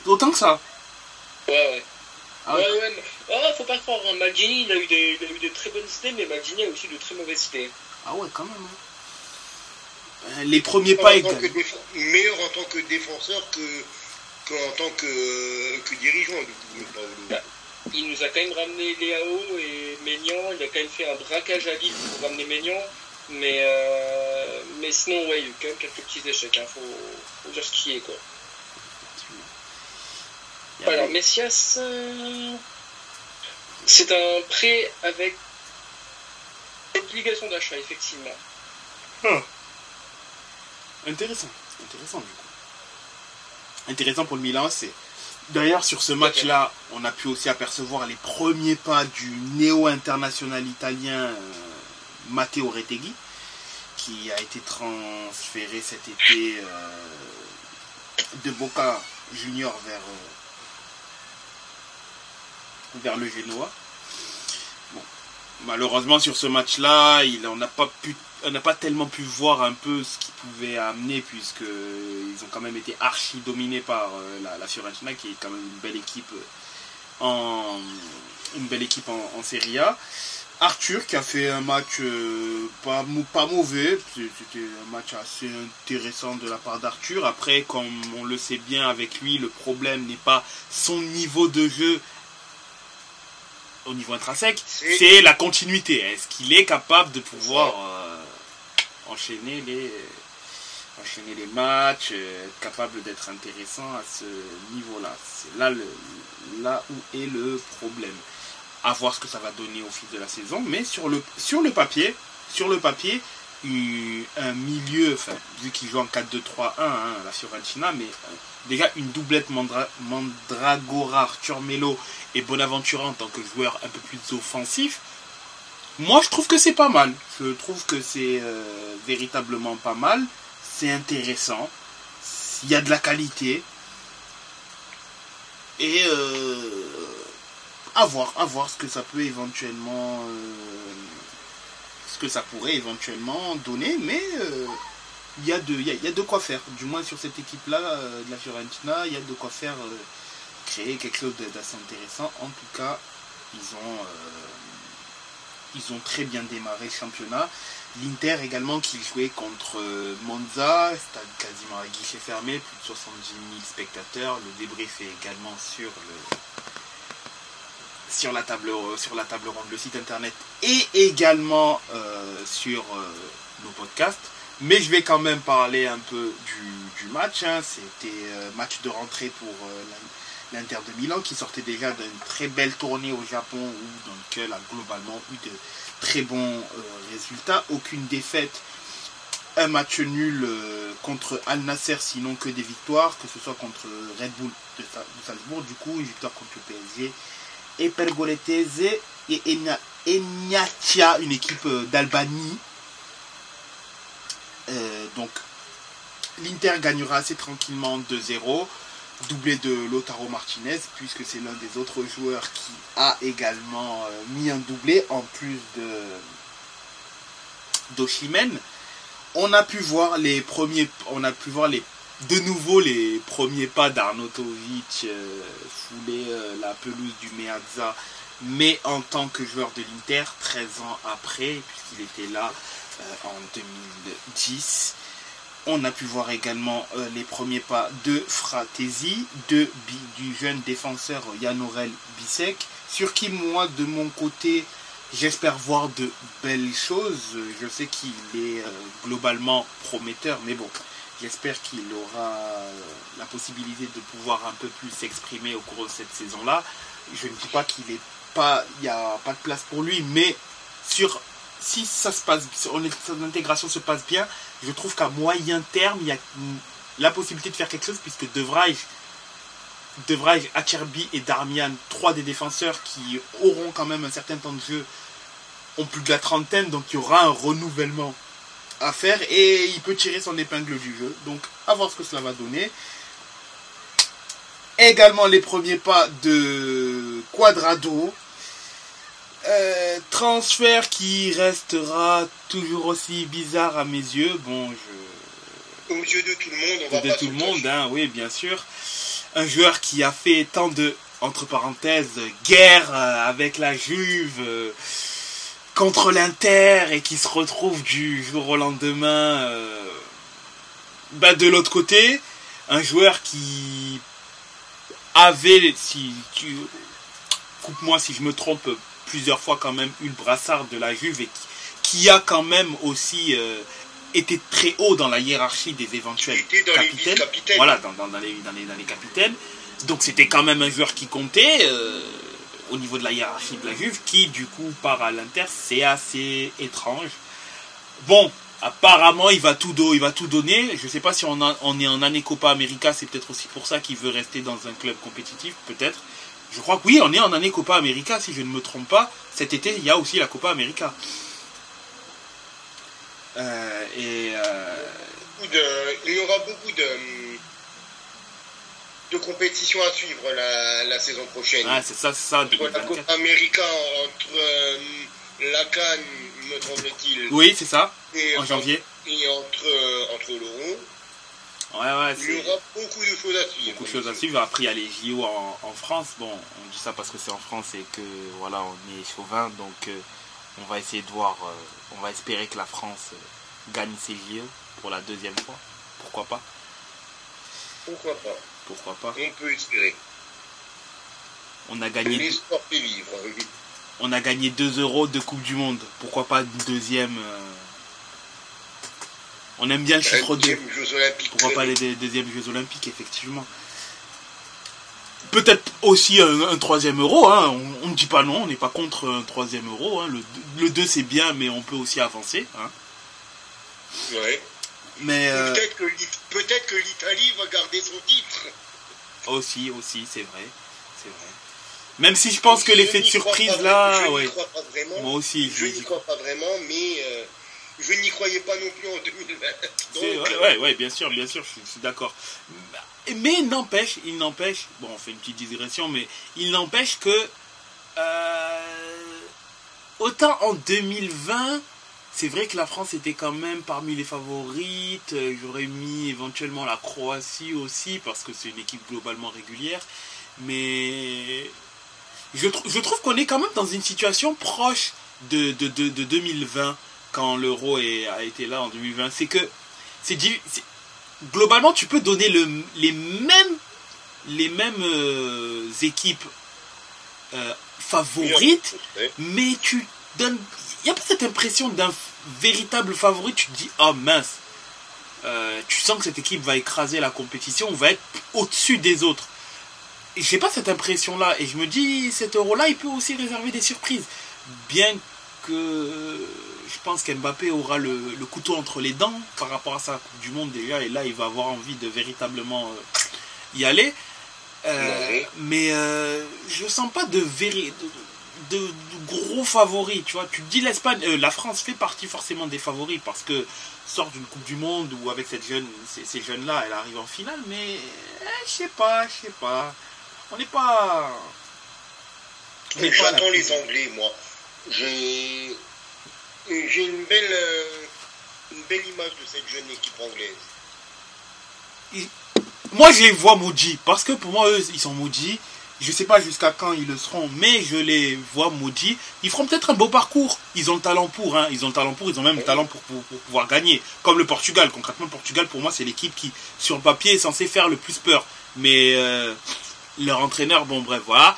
Speaker 1: Autant que ça.
Speaker 4: Ouais, ouais.
Speaker 1: Ah
Speaker 4: ouais,
Speaker 1: ouais.
Speaker 4: ouais, mais- Ah, faut pas croire, hein. Maldini, il a, eu des, il a eu de très bonnes idées, mais Maldini a aussi de très mauvaises idées.
Speaker 1: Ah ouais, quand même. hein. Euh, Les premiers
Speaker 2: En
Speaker 1: pas
Speaker 2: tant que meilleur en tant que défenseur que, que en tant que, que dirigeant du coup, Paolo.
Speaker 4: Il nous a quand même ramené Léao et Maignan, il a quand même fait un braquage à Lille pour ramener Maignan, mais, euh, mais sinon, ouais, il y a eu quand même quelques petits échecs, hein. faut, faut dire ce qui est, quoi. Alors, Messias, euh, c'est un prêt avec obligation d'achat, effectivement.
Speaker 1: Intéressant, intéressant du coup. Intéressant pour le Milan, c'est. D'ailleurs, sur ce match-là, on a pu aussi apercevoir les premiers pas du néo-international italien euh, Matteo Retegui, qui a été transféré cet été de Boca Junior vers, vers le Genoa. malheureusement sur ce match-là, on n'a pas pu on n'a pas tellement pu voir un peu ce qu'ils pouvaient amener puisque ils ont quand même été archi dominés par la, Fiorentina qui est quand même une belle équipe en une belle équipe en, Serie A. Arthur qui a fait un match pas, pas mauvais, c'était un match assez intéressant de la part d'Arthur. Après, comme on le sait bien avec lui, le problème n'est pas son niveau de jeu au niveau intrinsèque, c'est la continuité. Est-ce qu'il est capable de pouvoir enchaîner les enchaîner les matchs, euh, être capable d'être intéressant à ce niveau-là? C'est là, le, là où est le problème. À voir ce que ça va donner au fil de la saison, mais sur le, sur le papier, sur le papier, un milieu, enfin, vu qu'il joue en 4-2-3-1, hein, la Fiorentina, mais euh, déjà une doublette Mandragora, Arthur Melo et Bonaventura en tant que joueur un peu plus offensif, moi, je trouve que c'est pas mal. Je trouve que c'est euh, véritablement pas mal. C'est intéressant. Il y a de la qualité. Et euh, à voir, à voir ce que ça peut éventuellement, que ça pourrait éventuellement donner. Mais il y, a de, il, y a, de quoi faire. Du moins sur cette équipe-là de la Fiorentina, il y a de quoi faire, créer quelque chose d'assez intéressant. En tout cas, ils ont ils ont très bien démarré le championnat. L'Inter également qui jouait contre euh, Monza, stade quasiment à guichet fermé, plus de 70 000 spectateurs. Le débrief est également sur le sur la table sur la table ronde, le site internet et également euh, sur euh, nos podcasts. Mais je vais quand même parler un peu du, match. Hein. C'était match de rentrée pour l'Inter de Milan qui sortait déjà d'une très belle tournée au Japon où donc elle a globalement eu de très bons euh, résultats. Aucune défaite, un match nul euh, contre Al Nasser sinon que des victoires, que ce soit contre Red Bull de, Salzbourg, du coup une victoire contre le PSG et Pergoletese et Egnatia, une équipe euh, d'Albanie. donc l'Inter gagnera assez tranquillement 2-0 doublé de Lotaro Martinez, puisque c'est l'un des autres joueurs qui a également euh, mis un doublé en plus de d'Oshimen. On a pu voir les premiers, on a pu voir les de nouveau les premiers pas d'Arnautovic euh, euh, la pelouse du Meazza, mais en tant que joueur de l'Inter, 13 ans après, puisqu'il était là en 2010. On a pu voir également euh, les premiers pas de Fratesi, de, du jeune défenseur Yanorel Bisek, sur qui moi de mon côté j'espère voir de belles choses. Je sais qu'il est euh, globalement prometteur, mais bon, j'espère qu'il aura euh, la possibilité de pouvoir un peu plus s'exprimer au cours de cette saison-là. Je ne dis pas qu'il pas, n'y a pas de place pour lui, mais sur si ça se passe, son intégration se passe bien, je trouve qu'à moyen terme, il y a la possibilité de faire quelque chose, puisque De Vrij, Acerbi et Darmian, trois des défenseurs qui auront quand même un certain temps de jeu, ont plus de la trentaine, donc il y aura un renouvellement à faire, et il peut tirer son épingle du jeu. Donc, à voir ce que cela va donner. Également les premiers pas de Quadrado, euh, transfert qui restera toujours aussi bizarre à mes yeux. Bon, je.
Speaker 2: Aux yeux de tout le monde, on va
Speaker 1: De tout le monde, hein, oui, bien sûr. Un joueur qui a fait tant de, entre parenthèses, guerre euh, avec la Juve euh, contre l'Inter et qui se retrouve du jour au lendemain bah, de l'autre côté. Un joueur qui avait, si tu coupe-moi si je me trompe, plusieurs fois quand même eu le brassard de la Juve et qui, a quand même aussi euh, été très haut dans la hiérarchie des éventuels capitaines. Voilà, dans, dans, les, dans, les, dans, les, capitaines. Donc c'était quand même un joueur qui comptait euh, au niveau de la hiérarchie de la Juve, qui du coup part à l'Inter, c'est assez étrange. Bon, apparemment il va tout, do, il va tout donner. Je ne sais pas si on, on est en année Copa América, c'est peut-être aussi pour ça qu'il veut rester dans un club compétitif, peut-être. Je crois que oui, on est en année Copa América, si je ne me trompe pas. Cet été, il y a aussi la Copa América. Euh, et euh,
Speaker 2: il y aura beaucoup de, de compétitions à suivre la, la saison prochaine.
Speaker 1: ah, c'est ça, c'est ça,
Speaker 2: entre la
Speaker 1: 2024.
Speaker 2: Coupe América, entre euh, la Cannes, me semble-t-il,
Speaker 1: Oui, c'est ça,
Speaker 2: et,
Speaker 1: en janvier.
Speaker 2: et entre, euh, entre l'Euro.
Speaker 1: Ouais, ouais,
Speaker 2: Il y aura beaucoup de choses à suivre.
Speaker 1: beaucoup de choses à suivre. Après, il y a les JO en, en France. Bon, on dit ça parce que c'est en France et que voilà, on est chauvin, donc euh, on va essayer de voir, euh, on va espérer que la France gagne ses JO pour la deuxième fois. Pourquoi pas
Speaker 2: Pourquoi pas?
Speaker 1: Pourquoi pas?
Speaker 2: On peut espérer.
Speaker 1: On a gagné,
Speaker 2: L'espoir fait vivre.
Speaker 1: on a gagné 2 euros de Coupe du Monde. Pourquoi pas une deuxième euh, On aime bien le chiffre 2.
Speaker 2: Deuxième Jeux Olympiques.
Speaker 1: Pourquoi pas les deux- deuxièmes Jeux Olympiques, effectivement. Peut-être aussi un, un troisième euro, hein. on ne dit pas non, on n'est pas contre un troisième euro. Hein. Le, le 2 c'est bien, mais on peut aussi avancer. Hein.
Speaker 2: Ouais.
Speaker 1: Mais euh,
Speaker 2: Peut-être que l'Italie va garder son titre.
Speaker 1: aussi, aussi, c'est vrai. C'est vrai. Même si je pense que l'effet de surprise
Speaker 2: pas-
Speaker 1: là,
Speaker 2: je
Speaker 1: ouais.
Speaker 2: n'y crois pas vraiment.
Speaker 1: Moi aussi,
Speaker 2: Je
Speaker 1: je
Speaker 2: n'y crois pas vraiment, mais euh, je n'y croyais pas non plus en 2020.
Speaker 1: C'est-
Speaker 2: Donc,
Speaker 1: ouais,
Speaker 2: euh,
Speaker 1: ouais, ouais, bien sûr, bien sûr, je suis, je suis d'accord. Mais il n'empêche, il n'empêche, bon, on fait une petite digression, mais il n'empêche que euh, autant en 2020, c'est vrai que la France était quand même parmi les favorites. euh, J'aurais mis éventuellement la Croatie aussi parce que c'est une équipe globalement régulière, mais je, trou- je trouve qu'on est quand même dans une situation proche de, de, de, de 2020 quand l'euro a été là en 2020. C'est que c'est globalement tu peux donner le, les mêmes les mêmes euh, équipes euh, favorites, mais tu donnes il n'y a pas cette impression d'un véritable favori. Tu te dis oh mince, euh, tu sens que cette équipe va écraser la compétition, va être au-dessus des autres. J'ai pas cette impression là et je me dis cet euro là il peut aussi réserver des surprises bien que je pense qu'Mbappé aura le, le couteau entre les dents par rapport à sa Coupe du Monde déjà et là il va avoir envie de véritablement euh, y aller Euh, mais euh, je sens pas de, véri- de, gros favoris tu vois tu dis l'Espagne euh, la France fait partie forcément des favoris parce que sort d'une Coupe du Monde ou avec cette jeune ces, ces jeunes là elle arrive en finale mais eh, je sais pas je sais pas on n'est pas la
Speaker 2: J'attends les Anglais, moi. J'ai j'ai une belle, euh, une belle image de cette jeune équipe anglaise.
Speaker 1: Moi, je les vois maudits. Parce que pour moi, eux, ils sont maudits. Je sais pas jusqu'à quand ils le seront, mais je les vois maudits. Ils feront peut-être un beau parcours. Ils ont le talent pour, hein. Ils ont le talent pour, ils ont même le talent pour, pour- pour pouvoir gagner. Comme le Portugal. Concrètement, le Portugal, pour moi, c'est l'équipe qui, sur le papier, est censée faire le plus peur. Mais euh, leur entraîneur, bon, bref, voilà.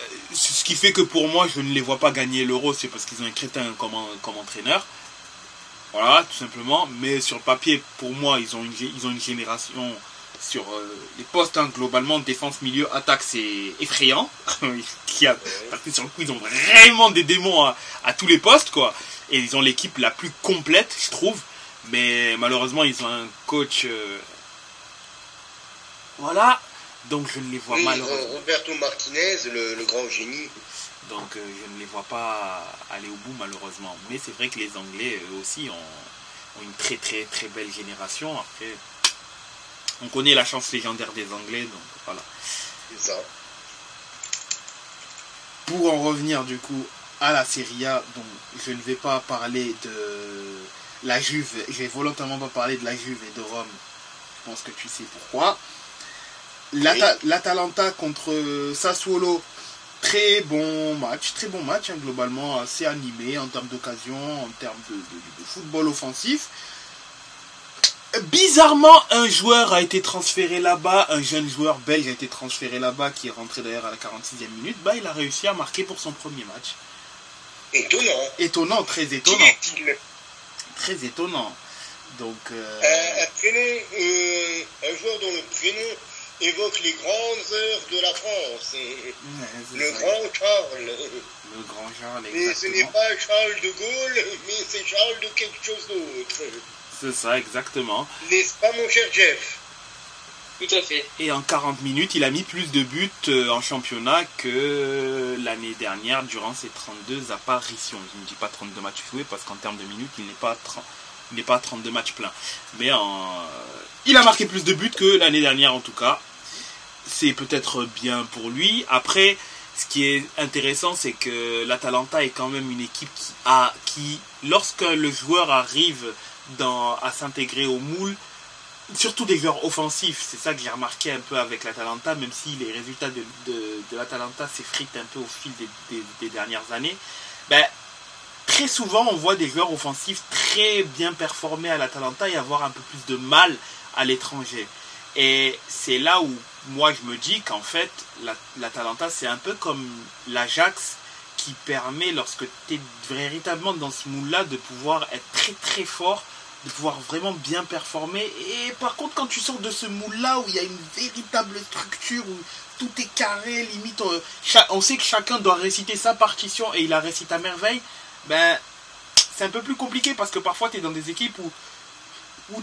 Speaker 1: Euh, Ce qui fait que pour moi, je ne les vois pas gagner l'euro, c'est parce qu'ils ont un crétin comme, comme entraîneur. Voilà, tout simplement. Mais sur le papier, pour moi, ils ont une, ils ont une génération sur euh, les postes, hein, globalement, défense, milieu, attaque, c'est effrayant. Qui a, parce que sur le coup, ils ont vraiment des démons à, à tous les postes, quoi. Et ils ont l'équipe la plus complète, je trouve. Mais malheureusement, ils ont un coach. euh, Voilà. Donc je ne les vois
Speaker 2: Oui,
Speaker 1: malheureusement.
Speaker 2: euh, Roberto Martinez, le, le grand génie.
Speaker 1: Donc euh, je ne les vois pas aller au bout malheureusement. Mais c'est vrai que les Anglais eux aussi ont, ont une très très très belle génération. Après, on connaît la chance légendaire des Anglais, donc voilà.
Speaker 2: C'est ça.
Speaker 1: Pour en revenir du coup à la Serie A, donc je ne vais pas parler de la Juve, je vais volontairement pas parler de la Juve et de Rome. Je pense que tu sais pourquoi. L'Ata- L'Atalanta contre Sassuolo, très bon match, très bon match hein, globalement, assez animé en termes d'occasion, en termes de, de- de football offensif. Bizarrement, un joueur a été transféré là-bas, un jeune joueur belge a été transféré là-bas, qui est rentré d'ailleurs à la 46e minute. Bah, il a réussi à marquer pour son premier match.
Speaker 2: Étonnant.
Speaker 1: Étonnant, très
Speaker 2: Qui
Speaker 1: étonnant,
Speaker 2: est-il?
Speaker 1: Très étonnant. Donc, euh,
Speaker 2: un, un prénom, euh, un joueur dont le prénom évoque les grandes heures de la France.
Speaker 1: ouais,
Speaker 2: Le
Speaker 1: ça,
Speaker 2: grand Charles.
Speaker 1: le grand Charles,
Speaker 2: Mais ce n'est pas Charles de Gaulle, mais c'est Charles de quelque chose d'autre.
Speaker 1: C'est ça, exactement.
Speaker 2: N'est-ce pas, mon cher Jeff
Speaker 4: Tout à fait.
Speaker 1: Et en 40 minutes, il a mis plus de buts euh, en championnat que l'année dernière durant ses 32 apparitions. Je ne dis pas 32 matchs joués parce qu'en termes de minutes, il n'est pas 30 Il n'est pas à 32 matchs pleins. Mais il a marqué plus de buts que l'année dernière en tout cas. C'est peut-être bien pour lui. Après, ce qui est intéressant, c'est que l'Atalanta est quand même une équipe qui a, qui, lorsque le joueur arrive à s'intégrer au moule, surtout des joueurs offensifs, c'est ça que j'ai remarqué un peu avec l'Atalanta, même si les résultats de, de, l'Atalanta s'effritent un peu au fil des, dernières années, ben, très souvent on voit des joueurs offensifs très bien performer à l'Atalanta et avoir un peu plus de mal à l'étranger. Et c'est là où moi je me dis qu'en fait l'Atalanta c'est un peu comme l'Ajax qui permet lorsque tu es véritablement dans ce moule-là de pouvoir être très très fort de pouvoir vraiment bien performer. Et par contre, quand tu sors de ce moule-là où il y a une véritable structure, où tout est carré, limite, on, on sait que chacun doit réciter sa partition et il la récite à merveille, ben, c'est un peu plus compliqué parce que parfois tu es dans des équipes où, où,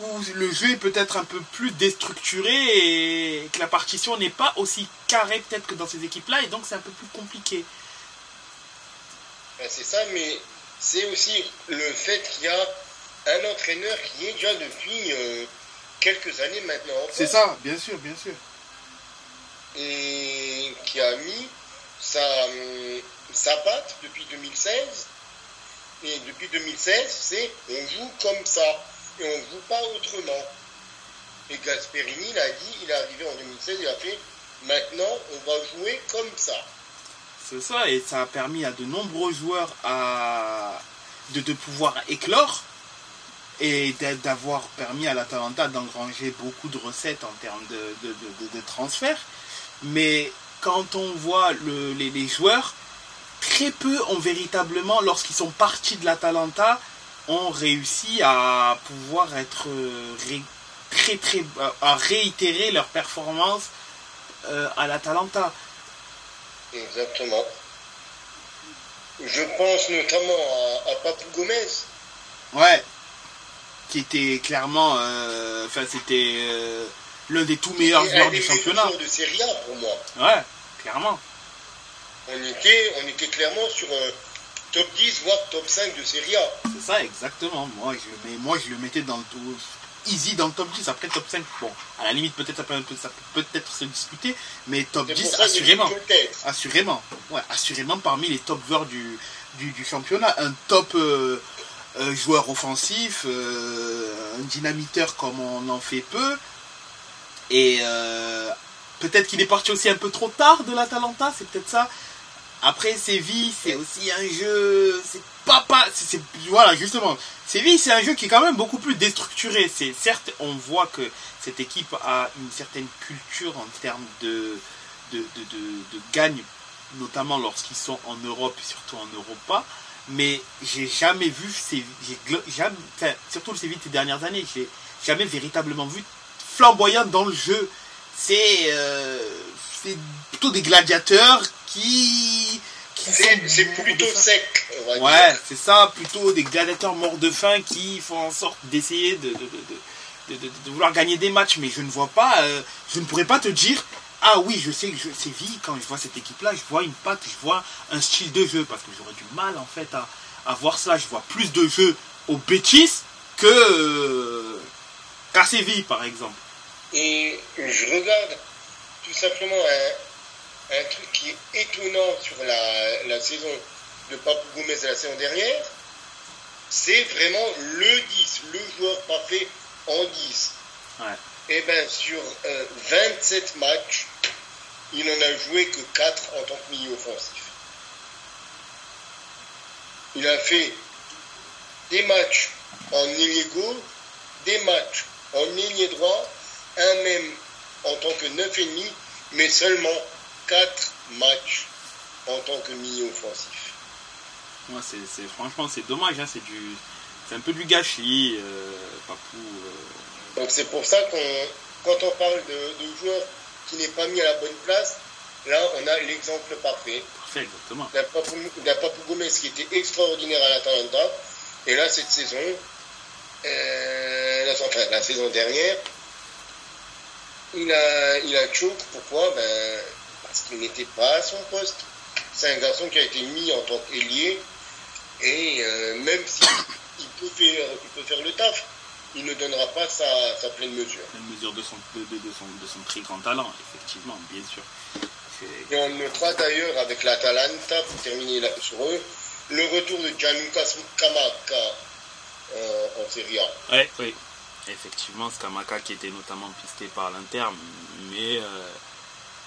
Speaker 1: où le jeu est peut-être un peu plus déstructuré et que la partition n'est pas aussi carrée peut-être que dans ces équipes-là et donc c'est un peu plus compliqué.
Speaker 2: Ben, c'est ça, mais c'est aussi le fait qu'il y a un entraîneur qui est déjà depuis euh, quelques années maintenant.
Speaker 1: C'est ça, bien sûr, bien sûr.
Speaker 2: Et qui a mis sa, euh, sa patte depuis 2016. Et depuis 2016, c'est on joue comme ça et on ne joue pas autrement. Et Gasperini l'a dit, il est arrivé en 2016, il a fait maintenant on va jouer comme ça.
Speaker 1: Ça, et ça a permis à de nombreux joueurs de, de pouvoir éclore et d'avoir permis à l'Atalanta d'engranger beaucoup de recettes en termes de, de, transfert. Mais quand on voit le, les, joueurs, très peu ont véritablement, lorsqu'ils sont partis de l'Atalanta, ont réussi à pouvoir être euh, très très à réitérer leur performance euh, à l'Atalanta.
Speaker 2: Exactement. Je pense notamment à, Papou Gomez.
Speaker 1: Ouais. Qui était clairement. Euh, enfin, c'était euh, l'un des tout meilleurs joueurs du championnat.
Speaker 2: de Serie A pour moi.
Speaker 1: Ouais, clairement.
Speaker 2: On était, on était clairement sur un top 10, voire top 5 de Serie A.
Speaker 1: C'est ça, exactement. Moi je, mais moi, je le mettais dans le tout easy dans le top 10, après top 5, bon, à la limite peut-être ça peut, ça peut peut-être se discuter, mais top 10 assurément. Assurément. Ouais, assurément parmi les top joueurs du, du, championnat. Un top euh, euh, joueur offensif, euh, un dynamiteur comme on en fait peu. Et peut-être qu'il est parti aussi un peu trop tard de l'Atalanta, c'est peut-être ça. Après, Séville, c'est aussi un jeu. C'est pas pas. C'est, voilà, justement. Séville, c'est un jeu qui est quand même beaucoup plus déstructuré. C'est certes, on voit que cette équipe a une certaine culture en termes de de, de, de, gagne, notamment lorsqu'ils sont en Europe et surtout en Europa. Mais j'ai jamais vu Séville, jamais, surtout le Séville ces dernières années, j'ai jamais véritablement vu flamboyant dans le jeu. C'est euh, c'est plutôt des gladiateurs qui.
Speaker 2: C'est plutôt sec.
Speaker 1: ouais, c'est ça, plutôt des gladiateurs morts de faim qui font en sorte d'essayer de, de, de, vouloir gagner des matchs. Mais je ne vois pas, euh, je ne pourrais pas te dire. Ah oui, je sais que vie quand je vois cette équipe-là, je vois une patte, je vois un style de jeu, parce que j'aurais du mal en fait à, à voir cela. Je vois plus de jeux au Betis que euh, qu'à Séville par exemple.
Speaker 2: Et je regarde tout simplement un, un, truc qui est étonnant sur la, la saison de Papou Gomez la saison dernière, c'est vraiment le 10, le joueur parfait en 10. Et bien sur 27 euh, matchs, il n'en a joué que 4 en tant que milieu offensif. Il a fait des matchs en gauche, des matchs en ailier droit, un même en tant que 9,5, mais seulement 4 matchs en tant que milieu offensif.
Speaker 1: Ouais, c'est, franchement, c'est dommage, hein, c'est, du, c'est un peu du gâchis, euh, Papou.
Speaker 2: Euh. Donc c'est pour ça qu'on, quand on parle de, de joueurs qui n'est pas mis à la bonne place, là on a l'exemple parfait.
Speaker 1: Parfait, exactement.
Speaker 2: D'un Papou, Papou Gomez qui était extraordinaire à l'Atalanta, et là cette saison, euh, enfin, la saison dernière, il a, il a choke, pourquoi? Ben, Qu'il n'était pas à son poste. C'est un garçon qui a été mis en tant qu'ailier. Et euh, même si peut faire, il peut faire le taf. Il ne donnera pas sa, sa pleine mesure.
Speaker 1: Pleine mesure de son, de, de, de son, de son très grand talent, effectivement, bien sûr.
Speaker 2: Et on notera d'ailleurs avec l'Atalanta, pour terminer là, sur eux, le retour de Gianluca Scamacca euh, en Serie A.
Speaker 1: Oui, oui. Effectivement, Scamacca qui était notamment pisté par l'Inter, mais euh,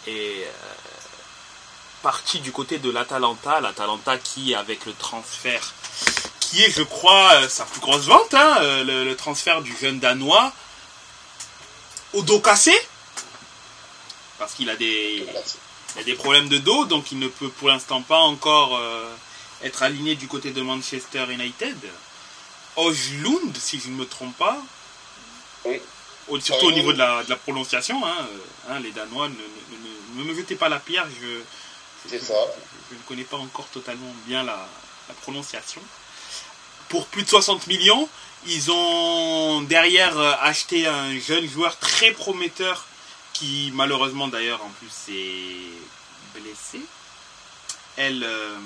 Speaker 1: est euh, parti du côté de l'Atalanta. L'Atalanta qui, avec le transfert, qui est, je crois, sa plus grosse vente, hein, le, le, transfert du jeune Danois, au dos cassé, parce qu'il a des, des problèmes de dos, donc il ne peut pour l'instant pas encore euh, être aligné du côté de Manchester United. Ojlund, si je ne me trompe pas.
Speaker 2: Oui.
Speaker 1: Surtout au niveau de la, de la prononciation, hein, hein, les Danois, ne, ne, ne, me jetez pas la pierre, je,
Speaker 2: C'est ça.
Speaker 1: je, ne connais pas encore totalement bien la, la, prononciation. Pour plus de 60 millions, ils ont derrière acheté un jeune joueur très prometteur qui malheureusement d'ailleurs en plus est blessé. Elle, euh,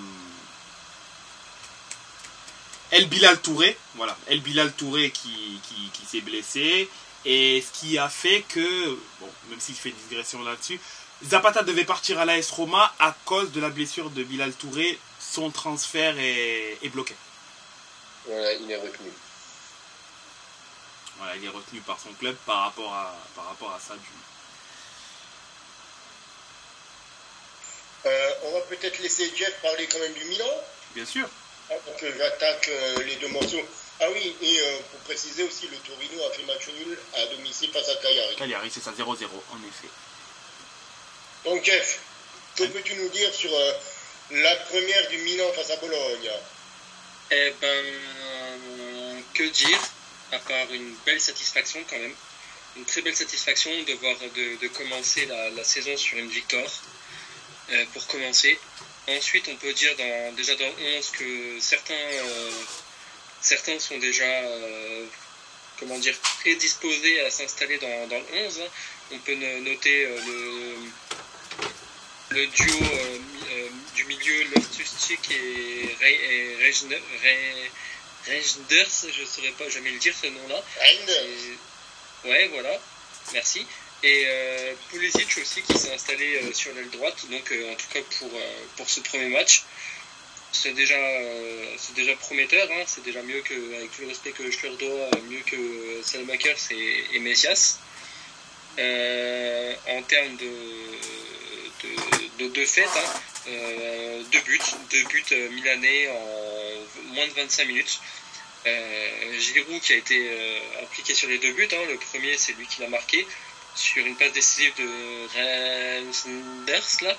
Speaker 1: El Bilal Touré, voilà, El Bilal Touré qui, qui, qui s'est blessé. Et ce qui a fait que, bon, même si je fais digression là-dessus, Zapata devait partir à l'AS Roma à cause de la blessure de Bilal Touré. Son transfert est, est bloqué.
Speaker 2: Voilà, il est retenu.
Speaker 1: Voilà, il est retenu par son club par rapport à, par rapport à ça. Du...
Speaker 2: Euh, on va peut-être laisser Jeff parler quand même du Milan.
Speaker 1: Bien sûr.
Speaker 2: Ah, pour que j'attaque euh, les deux morceaux. Ah oui, et euh, pour préciser aussi, le Torino a fait match nul à domicile face à Cagliari.
Speaker 1: Cagliari, c'est ça, 0-0, en effet.
Speaker 2: Donc Jeff, que peux-tu nous dire sur euh, la première du Milan face à Bologne?
Speaker 4: Eh ben, que dire, à part une belle satisfaction quand même. Une très belle satisfaction de voir de, de commencer la, la, saison sur une victoire, euh, pour commencer. Ensuite, on peut dire dans, déjà dans 11 que certains, euh, certains sont déjà euh, comment dire, prédisposés à s'installer dans, dans, le 11. On peut noter euh, le, le duo euh, du milieu Loftus-Cheek et, et Regenders, je ne saurais pas jamais le dire ce nom-là. Ouais, voilà, merci. Et euh, Pulisic aussi qui s'est installé euh, sur l'aile droite, donc euh, en tout cas pour, pour ce premier match. C'est déjà, c'est déjà prometteur, hein, c'est déjà mieux que, avec tout le respect que je leur dois, mieux que Salmakers et, et Messias. en termes de, de, de, hein, deux buts, deux buts milanais en moins de 25 minutes. Euh, Giroud qui a été euh, appliqué sur les deux buts. Hein. Le premier, c'est lui qui l'a marqué sur une passe décisive de Reinders là.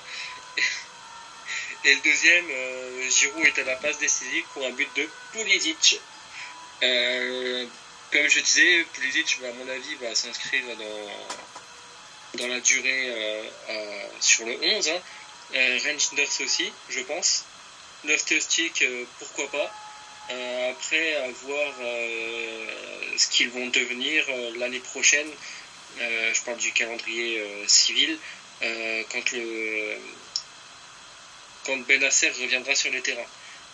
Speaker 4: Et le deuxième, euh, Giroud est à la passe décisive pour un but de Pulisic. Euh, comme je disais, Pulisic, à mon avis, va s'inscrire dans, la durée euh, à, sur le 11. Hein. Reinders aussi, je pense. Nostostic, pourquoi pas. Euh, après, à voir euh, ce qu'ils vont devenir euh, l'année prochaine, je parle du calendrier civil, quand, le, quand Benasser reviendra sur le terrain.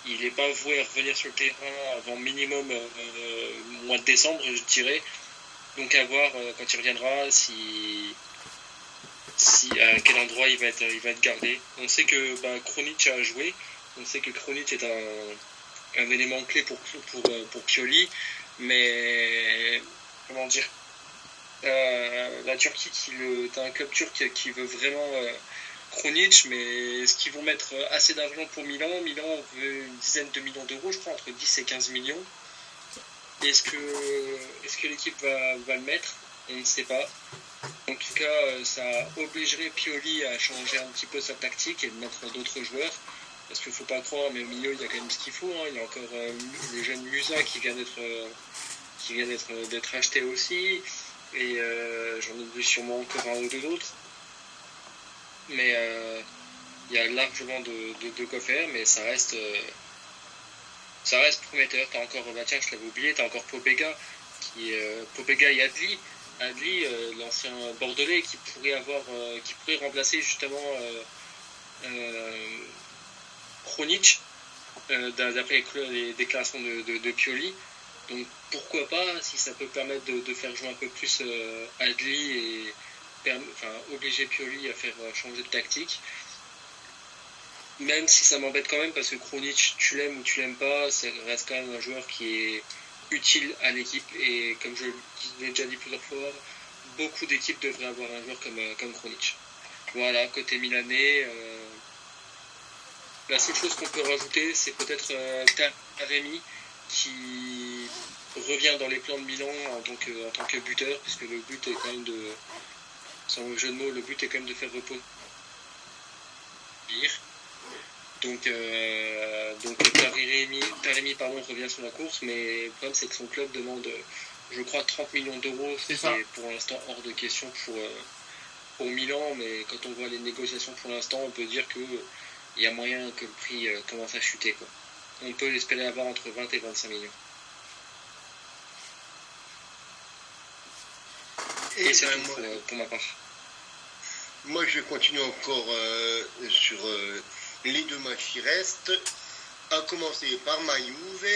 Speaker 4: Il n'est pas voué à revenir sur le terrain avant minimum mois de décembre, je dirais. Donc à voir quand il reviendra si, si à quel endroit il va être, il va être gardé. On sait que bah, Kronic a joué. On sait que Kronic est un, un élément clé pour, pour, pour Pioli, mais comment dire euh, La Turquie, qui le, un club turc qui veut vraiment euh, Kronic, mais est-ce qu'ils vont mettre assez d'argent pour Milan? Milan veut une dizaine de millions d'euros, je crois, entre 10 et 15 millions. Est-ce que, est que l'équipe va, va le mettre? On ne sait pas. En tout cas, ça obligerait Pioli à changer un petit peu sa tactique et de mettre d'autres joueurs. Parce qu'il ne faut pas croire, mais au milieu, il y a quand même ce qu'il faut. Hein. Il y a encore euh, le jeune Musa qui vient d'être euh, qui d'être acheté aussi. Et euh, j'en oublie sûrement encore un ou deux autres. Mais euh, il y a largement de, de, de, quoi faire, mais ça reste ça reste prometteur. T'as encore, bah tiens, je l'avais oublié, t'as encore Pobega, qui Pobega et Adli. Adli, l'ancien Bordelais, qui pourrait avoir, qui pourrait remplacer justement euh, d'après les déclarations de, de, de, Pioli. Donc pourquoi pas, si ça peut permettre de, faire jouer un peu plus Adli et obliger Pioli à faire changer de tactique. Même si ça m'embête quand même parce que Kronic, tu l'aimes ou tu l'aimes pas, ça reste quand même un joueur qui est utile à l'équipe et comme je l'ai déjà dit plusieurs fois, beaucoup d'équipes devraient avoir un joueur comme, comme Kronic. Voilà, côté milanais, euh, la seule chose qu'on peut rajouter, c'est peut-être euh, Taremi qui revient dans les plans de Milan en tant que, en tant que buteur, puisque le but est quand même de, sans jeu de mots, le but est quand même de faire reposer. Donc, euh, donc Taremi, pardon, revient sur la course, mais le problème c'est que son club demande, je crois, 30 millions d'euros. C'est pour l'instant hors de question pour, euh, pour Milan, mais quand on voit les négociations pour l'instant, on peut dire qu'il y a moyen que le prix euh, commence à chuter. Quoi. On peut l'espérer avoir entre 20 et 25 millions. Et, ben, tout pour, ma part.
Speaker 2: Moi, je continue encore sur les deux matchs qui restent, à commencer par ma Juve,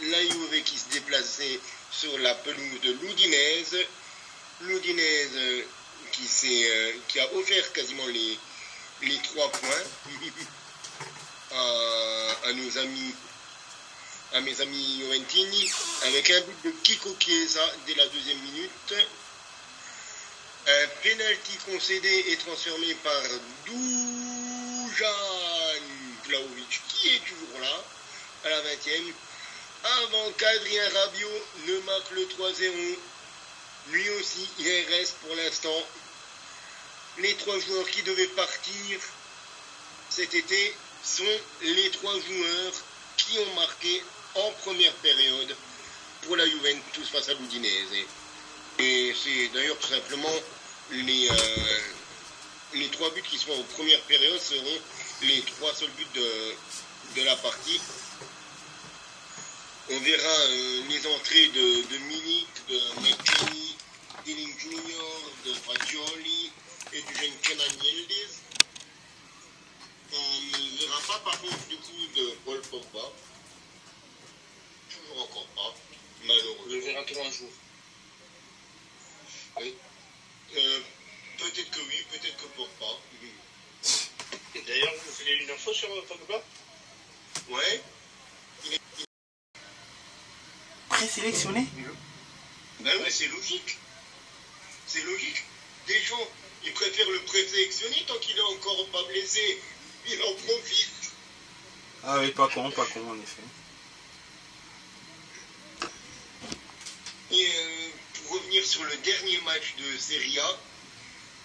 Speaker 2: la Juve qui se déplaçait sur la pelouse de l'Udinese, l'Udinese qui, euh, qui a offert quasiment les, les trois points à, nos amis à mes amis Juventini avec un but de Kiko Chiesa dès la deuxième minute un penalty concédé et transformé par Dujan Vlaovic qui est toujours là à la 20e avant qu'Adrien Rabiot ne marque le 3-0. Lui aussi, il reste pour l'instant les trois joueurs qui devaient partir cet été sont les trois joueurs qui ont marqué en première période pour la Juventus face à l'Udinese. Et c'est d'ailleurs tout simplement les, euh, les trois buts qui seront en première période seront les trois seuls buts de, la partie. On verra euh, les entrées de, de de McKinney, Dilling Junior, de Fagioli et du jeune Kenan. On ne verra pas par contre du coup de Paul Pogba. Toujours encore pas, malheureusement.
Speaker 4: On le verra tout un jour.
Speaker 2: Oui. Euh, peut-être que oui, peut-être que Pogba.
Speaker 3: D'ailleurs, vous faites une info sur Pogba?
Speaker 2: Ouais.
Speaker 1: Il est présélectionné
Speaker 2: Ben ouais, c'est logique. C'est logique. Des gens, ils préfèrent le présélectionner tant qu'il est encore pas blessé. Il en profite.
Speaker 1: Ah oui, pas con, pas con en effet.
Speaker 2: Et euh, pour revenir sur le dernier match de Serie A,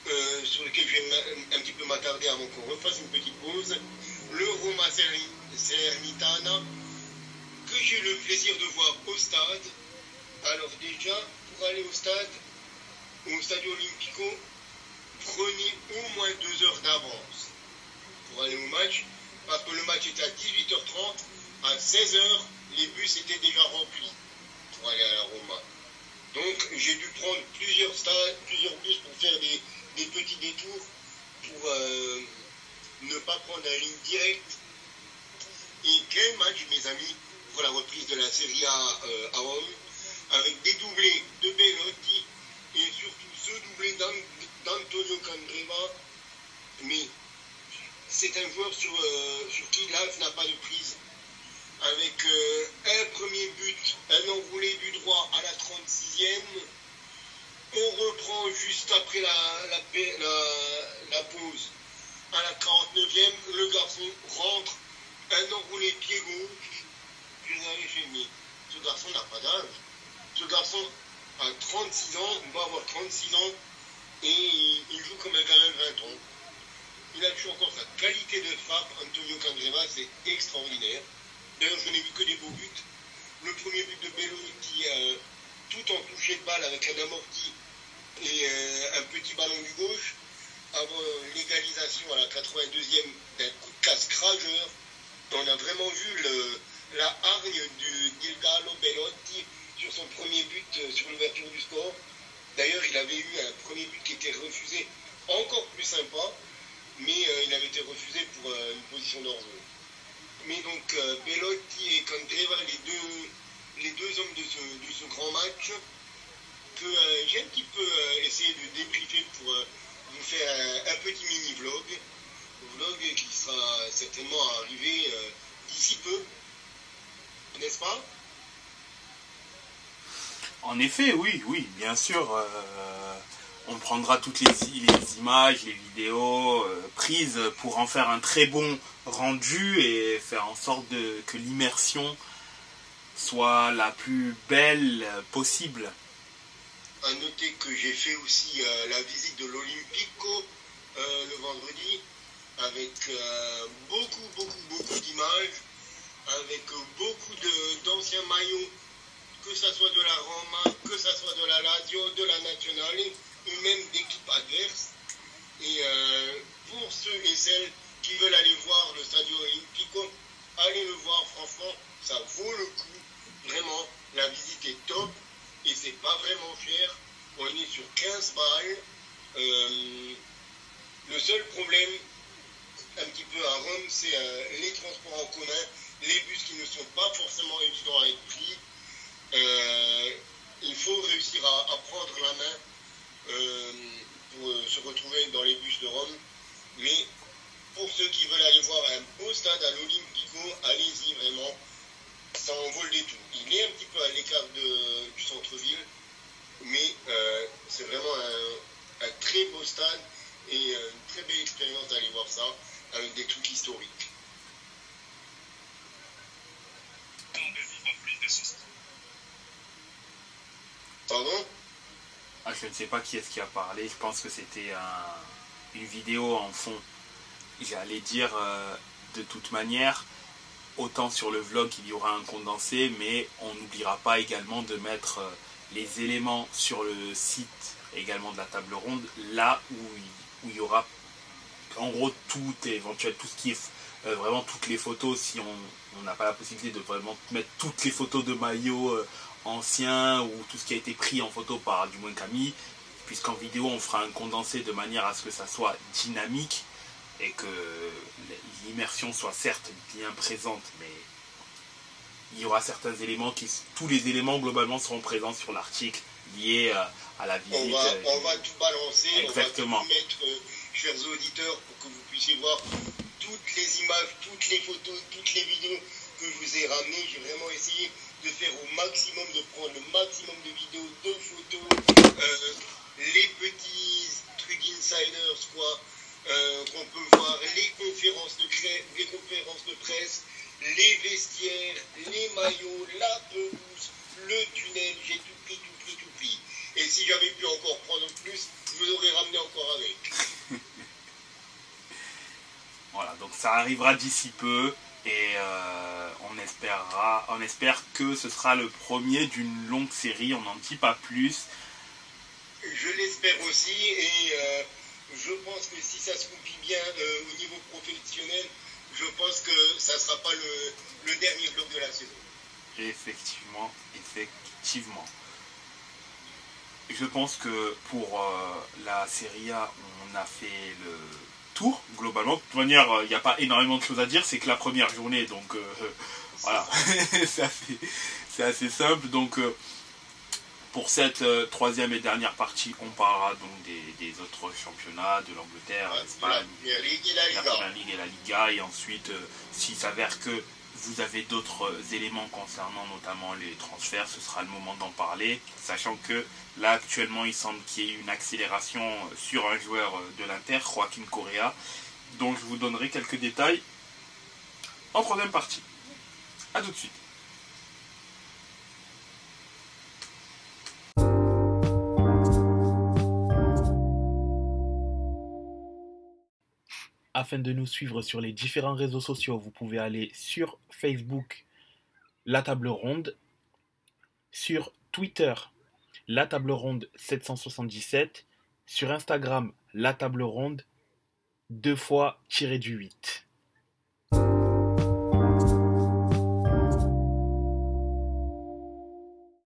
Speaker 2: euh, sur lequel je vais un petit peu m'attarder avant qu'on refasse une petite pause. Le Roma Salernitana, que j'ai eu le plaisir de voir au stade. Alors déjà, pour aller au stade, au Stadio Olimpico, prenez au moins deux heures d'avance pour aller au match, parce que le match était à 18h30, à 16h, les bus étaient déjà remplis pour aller à la Roma. Donc j'ai dû prendre plusieurs stades, plusieurs bus pour faire des, des petits détours pour euh, ne pas prendre la ligne directe. Et quel match, mes amis, pour la reprise de la Serie A euh, à Rome, avec des doublés de Bellotti et surtout ce doublé d'Antonio Candreva. Mais c'est un joueur sur, euh, sur qui l'Alf n'a pas de prise. Avec un premier but, un enroulé du droit à la 36e, on reprend juste après la, pause. À la 49e, le garçon rentre, un enroulé pied gauche. Je chez Ce garçon n'a pas d'âge. Ce garçon a 36 ans, on va avoir 36 ans, et il, joue comme un gamin de 20 ans. Il a toujours encore sa qualité de frappe. Antonio Candreva, c'est extraordinaire. D'ailleurs, je n'ai vu que des beaux buts. Le premier but de Bello qui, euh, tout en touché de balle avec un amorti et euh, un petit ballon du gauche avant l'égalisation à la 82e d'un coup de casse crageur. On a vraiment vu la hargne du Gilgalo Bellotti sur son premier but euh, sur l'ouverture du score. D'ailleurs, il avait eu un premier but qui était refusé encore plus sympa, mais euh, il avait été refusé pour une position d'orge. Mais donc Bellotti et Candreva, les deux, les deux hommes de ce, grand match que euh, j'ai un petit peu euh, essayé de débriefer pour vous faire un, petit mini-vlog. Vlog qui sera certainement arrivé d'ici peu, n'est-ce pas?
Speaker 1: En effet, oui, oui, bien sûr on prendra toutes les, images, les vidéos euh, prises pour en faire un très bon rendu et faire en sorte que l'immersion soit la plus belle possible.
Speaker 2: À noter que j'ai fait aussi euh, la visite de l'Olympico euh, le vendredi avec beaucoup, beaucoup, beaucoup d'images, avec beaucoup d'anciens maillots, que ce soit de la Roma, que ce soit de la Lazio, de la Nationale ou même d'équipes adverses. Et euh, pour ceux et celles qui veulent aller voir le Stadio Olimpico, allez le voir, franchement, ça vaut le coup. Vraiment, la visite est top et c'est pas vraiment cher. On est sur 15 balles. Euh, le seul problème, un petit peu à Rome, c'est euh, les transports en commun, les bus qui ne sont pas forcément évidents à être pris. il faut réussir à prendre la main euh, pour euh, se retrouver dans les bus de Rome. Mais pour ceux qui veulent aller voir un beau stade à l'Olympico, allez-y vraiment. Ça en vaut le détour. Il est un petit peu à l'écart du centre-ville, mais euh, c'est vraiment un, très beau stade et une très belle expérience d'aller voir ça avec des trucs historiques. Pardon?
Speaker 1: Ah, je ne sais pas qui est-ce qui a parlé. Je pense que c'était une vidéo en fond. J'allais dire, euh, de toute manière, autant sur le vlog il y aura un condensé, mais on n'oubliera pas également de mettre euh, les éléments sur le site également de la table ronde, là où, il y aura en gros tout éventuel, tout ce qui est euh, vraiment toutes les photos, si on n'a pas la possibilité de vraiment mettre toutes les photos de maillot ancien ou tout ce qui a été pris en photo par du moins Camille, puisqu'en vidéo on fera un condensé de manière à ce que ça soit dynamique et que l'immersion soit certes bien présente, mais il y aura certains éléments qui, tous les éléments globalement seront présents sur l'article lié euh, à la visite.
Speaker 2: On va, euh, on va tout balancer, Exactement. on va tout mettre, euh, chers auditeurs, pour que vous puissiez voir toutes les images, toutes les photos, toutes les vidéos que je vous ai ramenées. J'ai vraiment essayé de faire au maximum, de prendre le maximum de vidéos, de photos, euh, les petits trucs insiders, quoi, euh, qu'on peut voir, les conférences de les conférences de presse, les vestiaires, les maillots, la pelouse, le tunnel, j'ai tout pris, tout pris, tout pris. Et si j'avais pu encore prendre plus, je vous aurais ramené encore avec.
Speaker 1: voilà, donc ça arrivera d'ici peu. Et euh, on, espérera, on espère que ce sera le premier d'une longue série, on n'en dit pas plus.
Speaker 2: Je l'espère aussi et euh, je pense que si ça se goupille bien euh, au niveau professionnel, je pense que ça ne sera pas le, dernier bloc de la saison.
Speaker 1: Effectivement, effectivement. Je pense que pour la Serie A, on a fait le globalement. De toute manière, il n'y a pas énormément de choses à dire, c'est que la première journée, donc euh, voilà, c'est assez, simple. Donc euh, pour cette euh, troisième et dernière partie, on parlera donc des, autres championnats, de l'Angleterre, l'Espagne,
Speaker 2: la,
Speaker 1: Ligue et la Liga, et ensuite, s'il s'avère que vous avez d'autres éléments concernant notamment les transferts, ce sera le moment d'en parler, sachant que là actuellement il semble qu'il y ait une accélération sur un joueur de l'Inter, Joaquin Correa, dont je vous donnerai quelques détails en troisième partie. A tout de suite. Afin de nous suivre sur les différents réseaux sociaux, vous pouvez aller sur Facebook, La Table Ronde, sur Twitter, La Table Ronde 777, sur Instagram, La Table Ronde, deux fois tiré du 8.